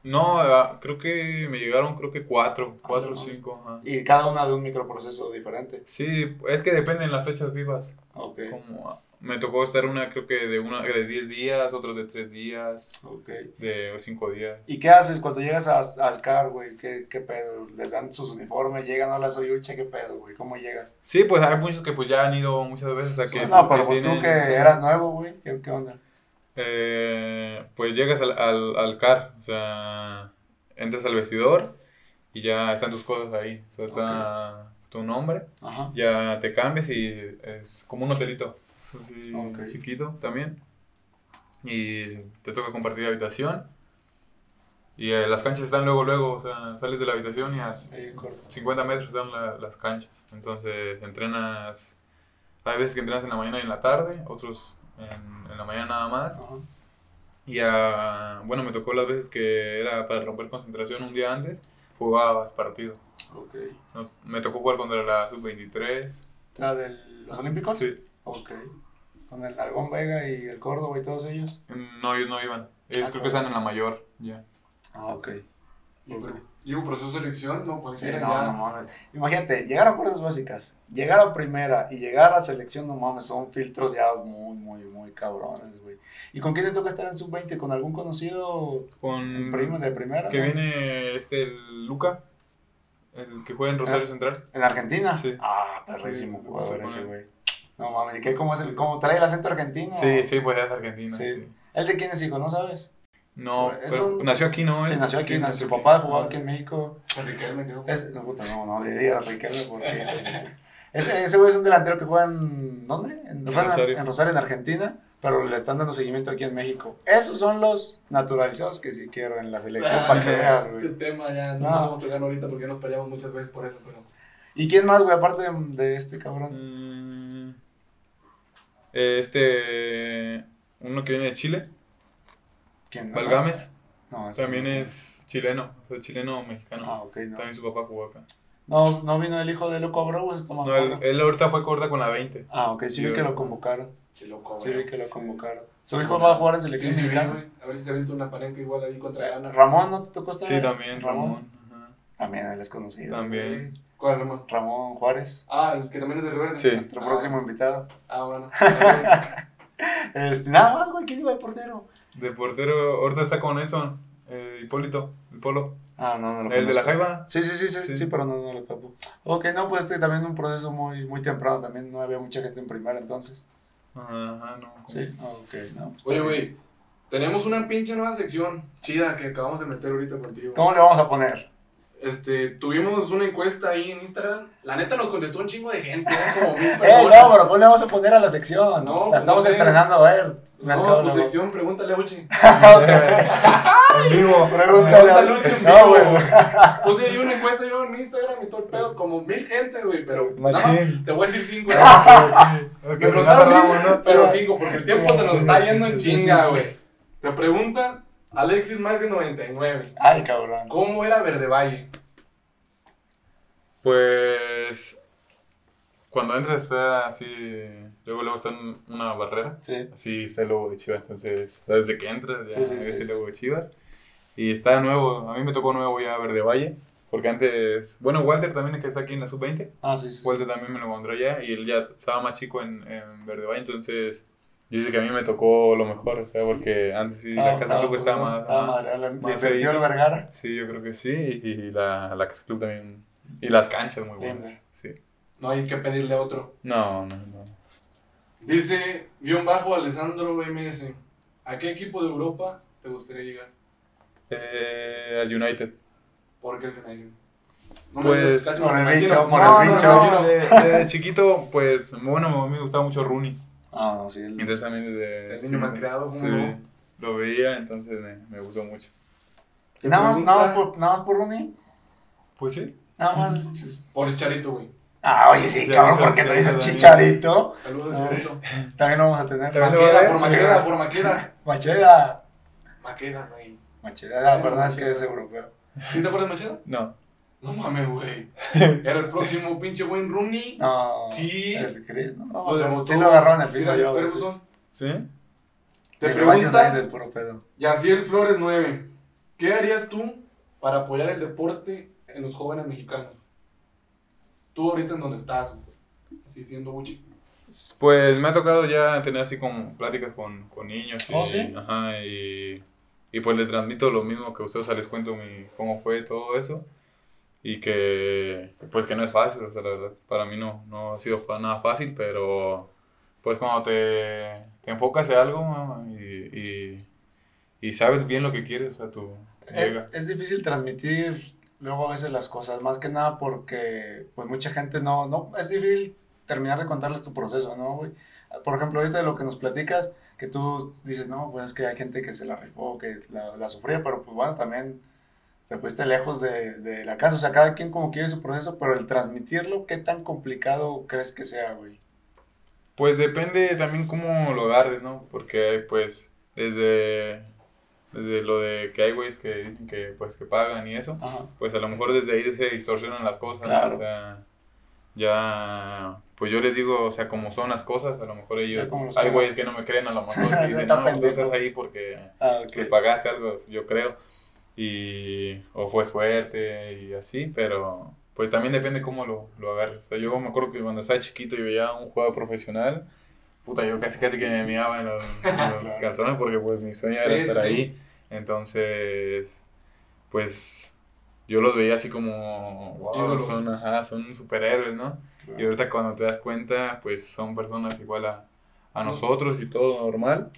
No, ah, creo que me llegaron, creo que cuatro, cuatro o no. cinco. ajá. Y cada una de un microproceso diferente. Sí, es que dependen las fechas FIFAs. Ok, Como, ah, me tocó estar una, creo que de una de 10 días, otros de 3 días, ok. de 5 días. ¿Y qué haces cuando llegas a- al CAR, güey? ¿Qué, ¿Qué pedo? ¿Les dan sus uniformes? ¿Llegan a la soyucha? ¿Qué pedo, güey? ¿Cómo llegas? Sí, pues hay muchos que pues ya han ido muchas veces, o sea que... no, pero pues tienen- tú que eras nuevo, güey. ¿Qué, qué onda? Eh, pues llegas al, al, al CAR, o sea, entras al vestidor y ya están tus cosas ahí. O sea, está tu nombre, Ajá. ya te cambias y es como un hotelito, es así Ok. chiquito también. Y te toca compartir habitación. Y eh, las canchas están luego, luego, o sea, sales de la habitación y a Ahí, corto. 50 metros están la- las canchas. Entonces entrenas, hay veces que entrenas en la mañana y en la tarde, otros en, en la mañana nada más. Ajá. Y ah, bueno, me tocó las veces que era para romper concentración un día antes, jugabas partido. Ok. Nos- me tocó jugar contra la sub-23. ¿La de los Olímpicos? Sí. Ok. Con el Argón Vega y el Córdoba y todos ellos. No, ellos no iban. Ellos Ah, creo que están en la mayor. Ya. Ah, ok. Y, pero, y un proceso de selección, no, Sí, cualquiera no, ya. no mames. Imagínate, llegar a fuerzas básicas, llegar a primera y llegar a selección, no mames, son filtros ya muy, muy, muy cabrones, güey. ¿Y con quién te toca estar en sub-20? ¿Con algún conocido Con primo de primera? que no? viene este el Luca, el que juega en Rosario Ah. Central. ¿En Argentina? Sí. Ah, perrísimo Sí, jugador sí, ese, güey. No mames, ¿y qué? ¿Cómo, es el, cómo trae el acento argentino? Sí, sí, pues es argentino. Sí. sí. ¿El de quién es hijo? ¿No sabes? No, pero un- nació aquí, ¿no? Sí, eh? nació aquí, Sí, nació- su papá jugaba aquí en México. Riquelme, creo. Es, no, puta, no, no le digas Riquelme porque... pues, ese, ese güey es un delantero que juega en... ¿Dónde? En Rosario. Rosario. En Rosario, en Argentina, pero le están dando seguimiento aquí en México. Esos son los naturalizados que sí quiero en la selección para que veas, Este güey. tema ya no, No. podemos tocar ahorita porque nos peleamos muchas veces por eso, pero. ¿Y quién más, güey, aparte de, de este cabrón? Mm, Este. Uno que viene de Chile, ¿Quién? Valgames, No, ese también es chileno, o sea, chileno mexicano. Ah, ok, no. También su papá jugó acá. No, no vino el hijo de Loco Abreu, está más No, él, él ahorita fue corta con la 20. Ah, ok, sí vi que lo convocaron. Sí, lo. Sí vi que lo sí. convocaron. ¿Su hijo va a jugar en Sí, selección sí, mexicana? güey. A ver si se avienta una parenca igual ahí contra Gana. Ramón, ¿no te tocó estar? Sí, también, Ramón. También él es conocido. También. ¿Cuál, Ramón? Ramón Juárez, Ah, el que también es de Rivera. Sí. nuestro Ah. próximo invitado. Ah, bueno. Este, nada más, güey, ¿quién iba de portero? De portero, ahorita está con Edson, eh, Hipólito, el Polo. Ah, no, no lo El de la. Jaiba. Sí, sí, sí, sí, sí, Sí. pero no, no lo topo. Ok, no, pues este también un proceso muy, muy temprano, también no había mucha gente en primera entonces. Ajá, ajá, no. Sí, ok, no. pues, Oye, güey. Tenemos una pinche nueva sección chida que acabamos de meter ahorita contigo. ¿Cómo le vamos a poner? Este, tuvimos una encuesta ahí en Instagram. La neta nos contestó un chingo de gente, ¿no? Como mil ¡Eh, personas. no, pero ¿cómo le vamos a poner a la sección? No, la pues, estamos no sé. estrenando, a ver. me No, de pues la- sección, pregúntale a Uchi. En vivo. Pregúntale a- Pregúntale a Uchi en No, vivo. güey. Puse ahí una encuesta yo en Instagram y todo el pedo, como mil gente, güey, pero Machín. te voy a decir cinco. ¿no? pero cinco, porque el tiempo se nos está yendo en chinga, güey. Te pregunta Alexis más de 99. Ay, cabrón. ¿Cómo era Verde Valle? Pues. Cuando entras está así. Luego, luego está en una barrera. Sí. Así está el logo de Chivas. Entonces, desde que entras ya Sí, sí, ves sí, el sí. logo de Chivas. Y está nuevo. A mí me tocó nuevo ya Verde Valle. Porque antes. Bueno, Walter también, que está aquí en la sub-20. Ah, sí, sí. sí. Walter también me lo encontró allá. Y él ya estaba más chico en, en Verde Valle. Entonces. Dice que a mí me tocó lo mejor, o sea, porque antes sí Ah, la Casa ah, Club estaba más, Ah, más- le, le más invirtió feíto. el Vergara. Sí, yo creo que sí. Y la, la Casa Club también. Y las canchas muy buenas. Sí. No hay que pedirle otro. No, no, no. Dice, guion bajo Alessandro MS. ¿A qué equipo de Europa te gustaría llegar? Eh, al United. ¿Por qué el United? No Pues, me- casi por me el bicho, por No, el no, bicho. no, No, no. de, de chiquito, pues, bueno, a mí me gustaba mucho Rooney. Ah, no, sí. el- Entonces también desde. El niño malcriado, ¿cómo Sí, no? lo veía, entonces me, me gustó mucho. Nada más, nada, más por, nada más por Rooney. Pues sí. Nada más. Por el Charito, güey. Ah, oye, sí, Sí, cabrón, ahorita ¿por qué no dices chicharito? Saludos, Ah. Charito. También lo vamos a tener. Maqueda, ver, por sí. Maqueda, por Maqueda. Macheda. Maqueda, güey. Macheda, ah, Bueno, perdón, es que es europeo. ¿Sí te acuerdas de Macheda? No. No mames, güey. Era el próximo pinche Wayne Rooney. No. Sí. ¿El Chris? No, Lo pero debutó sí lo agarró en el pico Alex yo. Ferguson. ¿Sí? Te Y el Bayern pregunta, puro pedo. Yaciel Flores 9. ¿Qué harías tú para apoyar el deporte en los jóvenes mexicanos? Tú ahorita en donde estás, güey. Así siendo Buchi. Pues me ha tocado ya tener así como pláticas con, con niños. Y, ¿Oh, sí? Ajá, y, y pues les transmito lo mismo que a ustedes, o sea, les cuento mi, cómo fue todo eso. Y que, pues que no es fácil, o sea, la verdad, para mí no, no ha sido nada fácil, pero pues cuando te, te enfocas en algo ¿no? y, y, y sabes bien lo que quieres, o sea, tú Es, llega. es difícil transmitir luego a veces las cosas, más que nada porque pues mucha gente no, no, es difícil terminar de contarles tu proceso, ¿no, güey? Por ejemplo, ahorita de lo que nos platicas, que tú dices, no, pues es que hay gente que se la rifó, que la, la sufría, pero pues bueno, también te fuiste lejos de, de la casa, o sea, cada quien como quiere su proceso, pero el transmitirlo, ¿qué tan complicado crees que sea, güey? Pues depende también cómo lo agarres, ¿no? Porque pues desde, desde lo de que hay güeyes que dicen que pues que pagan y eso, Ajá. pues a lo mejor desde ahí se distorsionan las cosas, ¿no? Claro. O sea, ya, pues yo les digo, o sea, como son las cosas, a lo mejor ellos, hay güeyes que no me creen, a lo mejor dicen, no, tú pendejo. estás ahí porque Ah, pues pagaste algo, yo creo, y, o fue suerte y así, pero pues también depende cómo lo, lo agarres. O sea, yo me acuerdo que cuando estaba chiquito y veía un jugador profesional, puta, yo casi casi que me miraba en los, en los Claro. calzones porque pues mi sueño era Sí, estar sí. ahí. Entonces, pues yo los veía así como, wow, son, ajá, son superhéroes, ¿no? Y ahorita cuando te das cuenta, pues son personas igual a, a nosotros y todo normal.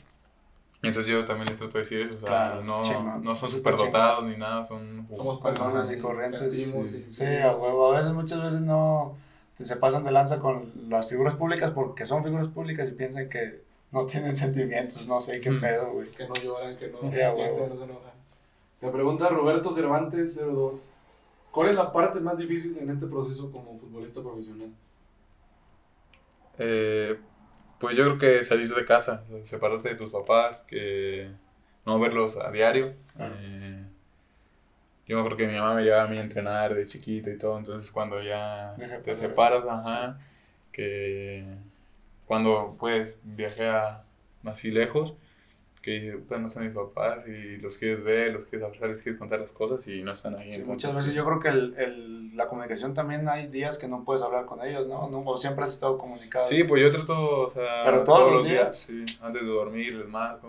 Entonces yo también les trato de decir eso, o sea, Claro, no, no son superdotados ni nada, son... Somos Personas y corrientes, sentimos sí. Sí, a huevo. A veces, muchas veces no se pasan de lanza con las figuras públicas porque son figuras públicas y piensan que no tienen sentimientos, no sé qué Hmm. pedo, güey. Que no lloran, que no Sí, se sienten, huevo. no se enojan. Te pregunta Roberto Cervantes 02. ¿Cuál es la parte más difícil en este proceso como futbolista profesional? Eh, pues yo creo que salir de casa, separarte de tus papás, que no verlos a diario. Claro. Eh, yo me acuerdo que mi mamá me llevaba a mí a entrenar de chiquito y todo, entonces cuando ya Deja te separas, eso, ajá, que cuando pues viajé a así lejos, que dije, puta, no son mis papás y los quieres ver, los quieres abrazar, les quieres contar las cosas y no están ahí. Sí, muchas veces yo creo que el, el- la comunicación también hay días que no puedes hablar con ellos, ¿no? no o siempre has estado comunicado. Sí, pues yo trato, o sea, Pero todos los días. sí, antes de dormir les marco.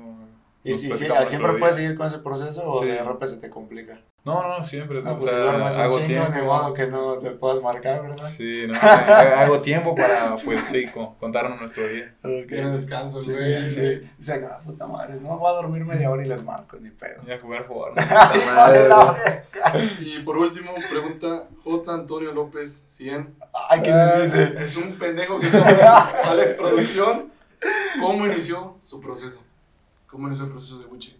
Y si, si- siempre puedes seguir con ese proceso o Sí. de repente se te complica. No, no, siempre, No, o pues si sea, duermes un hago chingo, tiempo. de modo que no te puedas marcar, ¿verdad? Sí, no, hago tiempo para, pues sí, co- contarnos nuestro día. Tiene descanso, Sí, güey. sí. Dice, ah, puta madre, no voy a dormir media hora y les marco, ni pedo. Y a jugar jugar. Y por último, pregunta J. Antonio López 100. Ay, ¿qué Ah, les dice? Es un pendejo que está Alex Producción. ¿Cómo inició su proceso? ¿Cómo inició el proceso de Buche?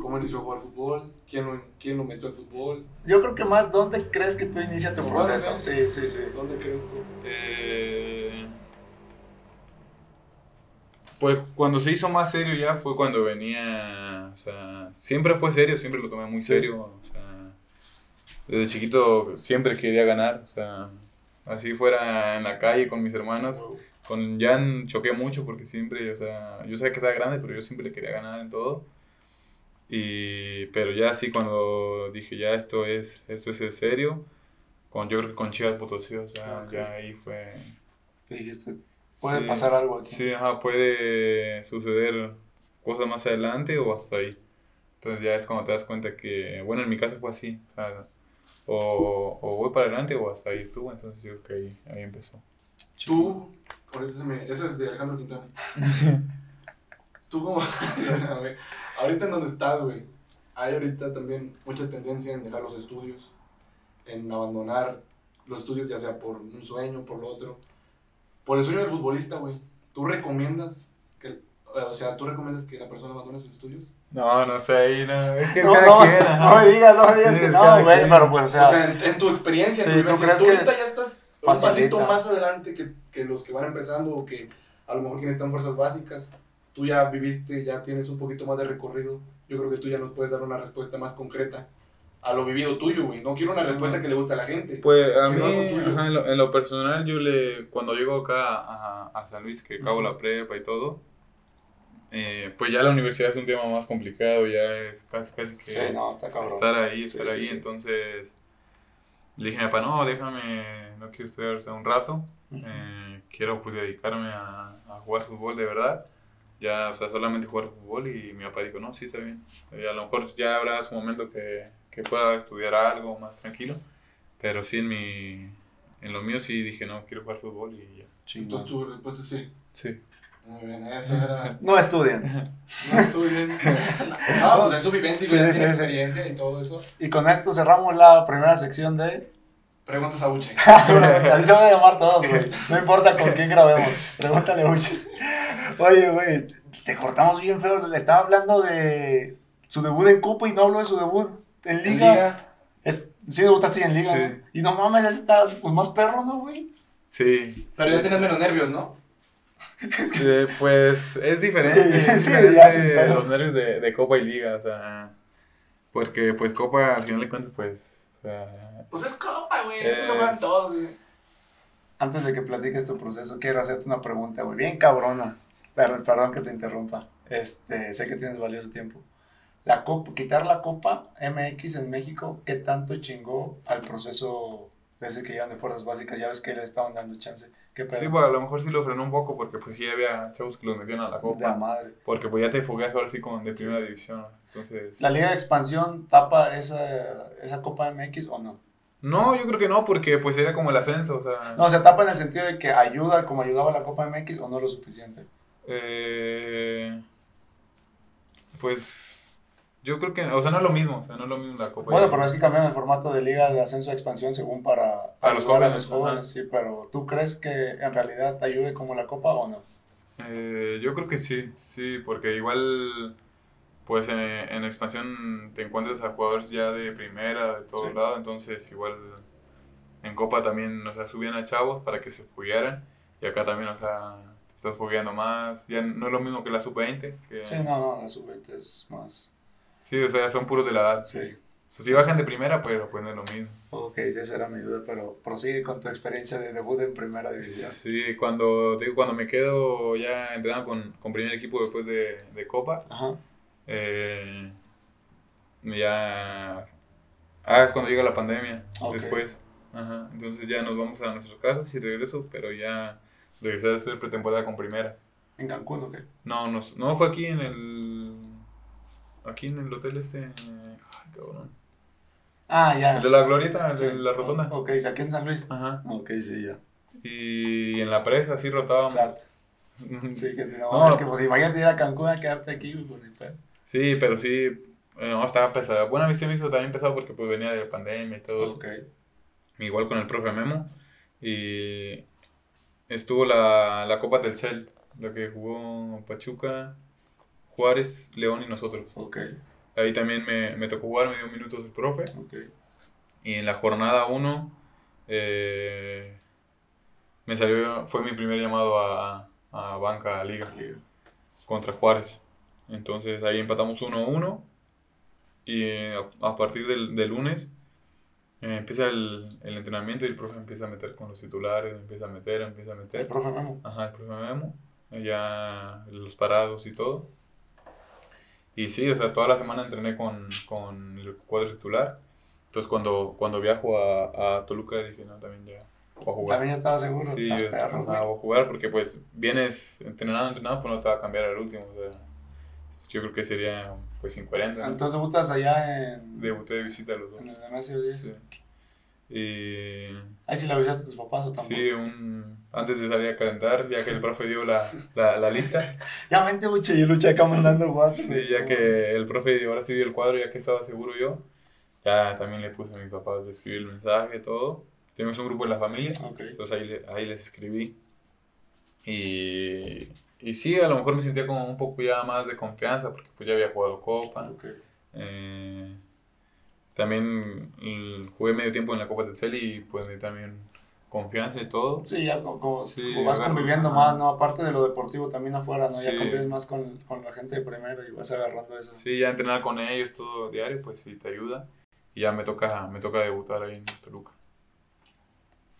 ¿Cómo inició a jugar fútbol? ¿Quién lo, quién lo metió al fútbol? Yo creo que más, ¿dónde crees que tú inicias tu Bueno, proceso? Sí, sí, sí. ¿Dónde crees tú? Eh, pues cuando se hizo más serio ya fue cuando venía, o sea, siempre fue serio, siempre lo tomé muy serio, o sea, desde chiquito siempre quería ganar, o sea, así fuera en la calle con mis hermanos, con Jan choqué mucho porque siempre, o sea, yo sabía que estaba grande, pero yo siempre le quería ganar en todo. Y, pero ya así cuando dije, ya esto es, esto es en serio, con, yo creo que con Chivas Potosí, o sea, Ok. ya ahí fue... Dijiste, puede Sí, pasar algo aquí. Sí, ajá, puede suceder cosas más adelante o hasta ahí. Entonces ya es cuando te das cuenta que, bueno, en mi caso fue así, o, sea, o, o voy para adelante o hasta ahí estuvo, entonces yo creo que ahí, ahí empezó. Tú, ahorita se me, esa es de Alejandro Quintana. Tú como, a ver, ahorita en donde estás, güey, hay ahorita también mucha tendencia en dejar los estudios, en abandonar los estudios, ya sea por un sueño, por lo otro. Por el sueño del futbolista, güey, ¿tú recomiendas que, o sea, tú recomiendas que la persona abandone sus estudios? No, no sé, ahí no, es que No, cada no, quien, ajá. no me digas, no me digas Sí, que no, güey, pero pues, o sea, o sea, en, en tu experiencia, en tu ¿tú tú que ahorita ya estás un pasito más adelante que, que los que van empezando o que a lo mejor quienes están en fuerzas básicas. Tú ya viviste, ya tienes un poquito más de recorrido. Yo creo que tú ya nos puedes dar una respuesta más concreta a lo vivido tuyo, güey. No quiero una respuesta que le guste a la gente. Pues a mí, Quiero ajá, en, lo, en lo personal, yo le, cuando llego acá a, a San Luis, que acabo la prepa y todo, eh, pues ya la universidad es un tema más complicado, ya es casi, casi que Sí, no, está cabrón. estar ahí, Sí, estar sí, ahí, sí. entonces le dije a mi papá, no, déjame, no quiero estudiar hasta un rato, eh, quiero pues dedicarme a, a jugar fútbol de verdad, ya, o sea, solamente jugar fútbol y mi papá dijo, no, sí, está bien, Eh, a lo mejor ya habrá su momento que, que pueda estudiar algo más tranquilo, pero sí en mi, en lo mío sí dije, no, quiero jugar fútbol y ya. Chingón. Entonces tu respuesta es sí. Sí. Muy bien, esa era. No estudien. No estudié. No, pues es su vivencia y Sí, experiencia y todo eso. Y con esto cerramos la primera sección de. Preguntas a Uche. Así se van a llamar todos, güey. No importa con quién grabemos. Pregúntale a Uche. Oye, güey, te cortamos bien feo. Le estaba hablando de su debut en Copa y no habló de su debut en En Liga. Liga. Es, sí, debutaste en Liga. Y no mames, ese está pues, más perro, ¿no, güey? Sí. Pero ya tienes menos nervios, ¿no? Sí, pues es diferente. Sí, es sí, diferente ya, sin pedos. los nervios de, de Copa y Liga, o sea. Porque pues Copa al final de cuentas, pues. O sea, Pues es copa, güey. Eso lo Es- juegan todos, güey. Antes de que platiques tu proceso, quiero hacerte una pregunta, güey. Bien cabrona. Perdón, perdón que te interrumpa. Este, sé que tienes valioso tiempo. La copa, quitar la Copa MX en México, ¿qué tanto chingó al proceso de ese que llevan de fuerzas básicas? Ya ves que le estaban dando chance. ¿Qué pedo? sí, pues a lo mejor sí lo frenó un poco porque pues sí había chavos que los metían a la de la Copa. madre. Porque pues ya te fogueas ahora sí con de primera división. Entonces. ¿La Liga de Expansión tapa esa, esa Copa MX o no? No, yo creo que no, porque pues era como el ascenso, o sea. No, se tapa en el sentido de que ayuda como ayudaba la Copa MX o no lo suficiente. Eh, pues. Yo creo que. O sea, no es lo mismo, o sea, no es lo mismo la Copa. Bueno, pero es que cambiaron el formato de liga de ascenso a expansión según para A los jóvenes, ajá. sí, pero ¿tú crees que en realidad te ayude como la copa o no? Eh, yo creo que sí, sí, porque igual, pues en, en expansión te encuentras a jugadores ya de primera, de todos Sí. lados, entonces igual en Copa también, o sea, subían a chavos para que se foguearan, y acá también, o sea, te estás fogueando más, ya no es lo mismo que la sub-20, que Sí, no, no, la sub-20 es más. Sí, o sea, son puros de la edad. Sí. O sea, si bajan de primera, pero pues no es lo mismo. Ok, sí, esa era mi duda, pero prosigue con tu experiencia de debut en primera división. Sí, cuando, digo, cuando me quedo ya entrenando con, con primer equipo después de, de Copa, Ajá. Eh, ya. Ah, es cuando llega la pandemia. Después. Ajá. Entonces ya nos vamos a nuestras casas y regreso, pero ya regresé a hacer pretemporada con primera. ¿En Cancún o qué? No, no, no fue aquí en el. Aquí en el hotel este. Ay, cabrón. Ah, ya. El de la glorieta, el de la rotonda. Ok, aquí en San Luis. Ajá. Ok, sí, ya. Y en la presa, así rotábamos. Exacto. Sí, que no, No. es que pues imagínate ir a Cancún a quedarte aquí, pues. Sí, pero sí. eh, no, estaba pesado. Bueno, a mí se me hizo también pesado porque pues venía de la pandemia y todo eso. Ok. igual con el profe Memo. Y estuvo la, la Copa del Cel, la que jugó Pachuca, Juárez, León y nosotros. Ok, Ahí también me, me tocó jugar, me dio minutos el profe. ok. Y en la jornada 1 me salió, fue mi primer llamado a, a Banca Liga contra Juárez. Entonces ahí empatamos 1-1 y eh, a, a partir del, del lunes eh, empieza el, el entrenamiento y el profe empieza a meter con los titulares, empieza a meter, empieza a El meter. profe Memo. Ajá, el profe Memo, ya los parados y todo. Y sí, o sea, toda la semana entrené con, con el cuadro titular. Entonces cuando, cuando viajo a, a Toluca dije, no, también ya voy a jugar. También ya estaba seguro. Sí, yo- perro, güey. voy a jugar porque pues vienes entrenado, entrenado, pues no te va a cambiar al último. O sea, yo creo que sería pues incoherente. ¿no? Entonces debutas allá en, Debuté de visita a los en dos. el Nemesio 10. Sí. Y Ahí sí le avisaste a tus papás o tampoco. sí, un, antes de salir a calentar, ya que el profe dio la, la, la lista, Ya vente, Uche, y Lucha acá mandando WhatsApp. sí, ya que el profe dio- ahora sí dio el cuadro, ya que estaba seguro yo, ya también le puse a mis papás de escribir el mensaje, todo. Tenemos un grupo en la familia, Ok. Entonces ahí, ahí les escribí. Y, y sí, a lo mejor me sentía como un poco ya más de confianza porque pues ya había jugado Copa. Ok. Eh, también jugué medio tiempo en la Copa del Cel y pues me dio también confianza y todo. Sí, ya como, como- Sí, como vas conviviendo más, ¿no? Aparte de lo deportivo también afuera, ¿no? Ya convives más con, con la gente de primero y vas agarrando eso. Sí, ya entrenar con ellos todo diario pues sí te ayuda. y ya me toca, me toca debutar ahí en Toluca.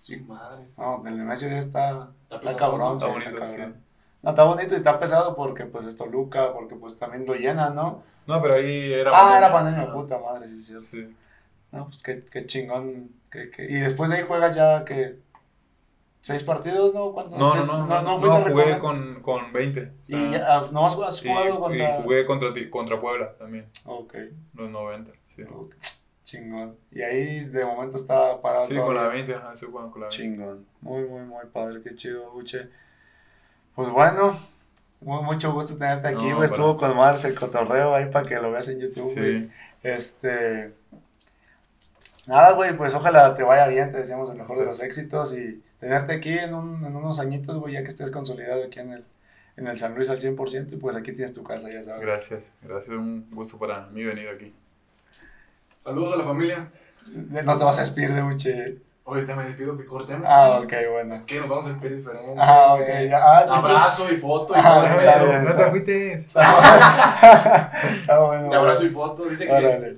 Sí, madres. No, el Nemesio ya está, Está está cabrón, Está está bonito, cabrón. sí. No, está bonito y está pesado porque pues es Toluca, porque pues también lo llena, ¿no? No, pero ahí era ah, era pandemia, puta madre, sí, sí. Sí. No, pues qué, qué chingón. que- que- Y después de ahí juegas ya que seis partidos, ¿no? ¿Cuánto? No, no, no, no, no, jugué con, con 20. o Y ya, ah, nomás has y- jugado y contra... jugué contra, contra Puebla también, Ok, los 90. Sí, ok, chingón. Y ahí de momento está parado sí todo con la bien. 20, ajá, sí, con la 20. Chingón. Muy, muy, muy padre. Qué chido, Uche. Pues bueno, mu- mucho gusto tenerte aquí, No, güey. Estuvo con Mars el cotorreo ahí para que lo veas en YouTube, güey. Sí, Este. Nada, güey, pues ojalá te vaya bien, te deseamos el mejor de los éxitos y tenerte aquí en, un- en unos añitos, güey, ya que estés consolidado aquí en el, en el San Luis al 100%, y pues aquí tienes tu casa, ya sabes. gracias, gracias, un gusto para mí venir aquí. Saludos a la familia. No te vas a despedir de Uche. Ahorita me despido que cortemos. Ah, ok, bueno. ¿Qué? Nos vamos a despedir diferente. Ah, ok, ya. Ah, sí, sí. Abrazo y foto y Ah, todo el pedo. No te agüites. Está bueno. De abrazo y foto. Dice que Órale.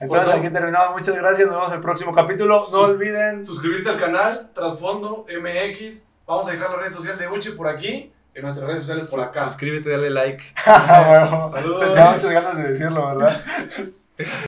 Entonces Bueno. aquí terminamos. Muchas gracias. Nos vemos el próximo capítulo. No olviden. suscribirse al canal Trasfondo MX. Vamos a dejar la red social de Uche por aquí. En nuestras redes sociales por acá. Suscríbete, dale like. Ah, bueno. Saludos. Tenía muchas ganas de decirlo, ¿verdad?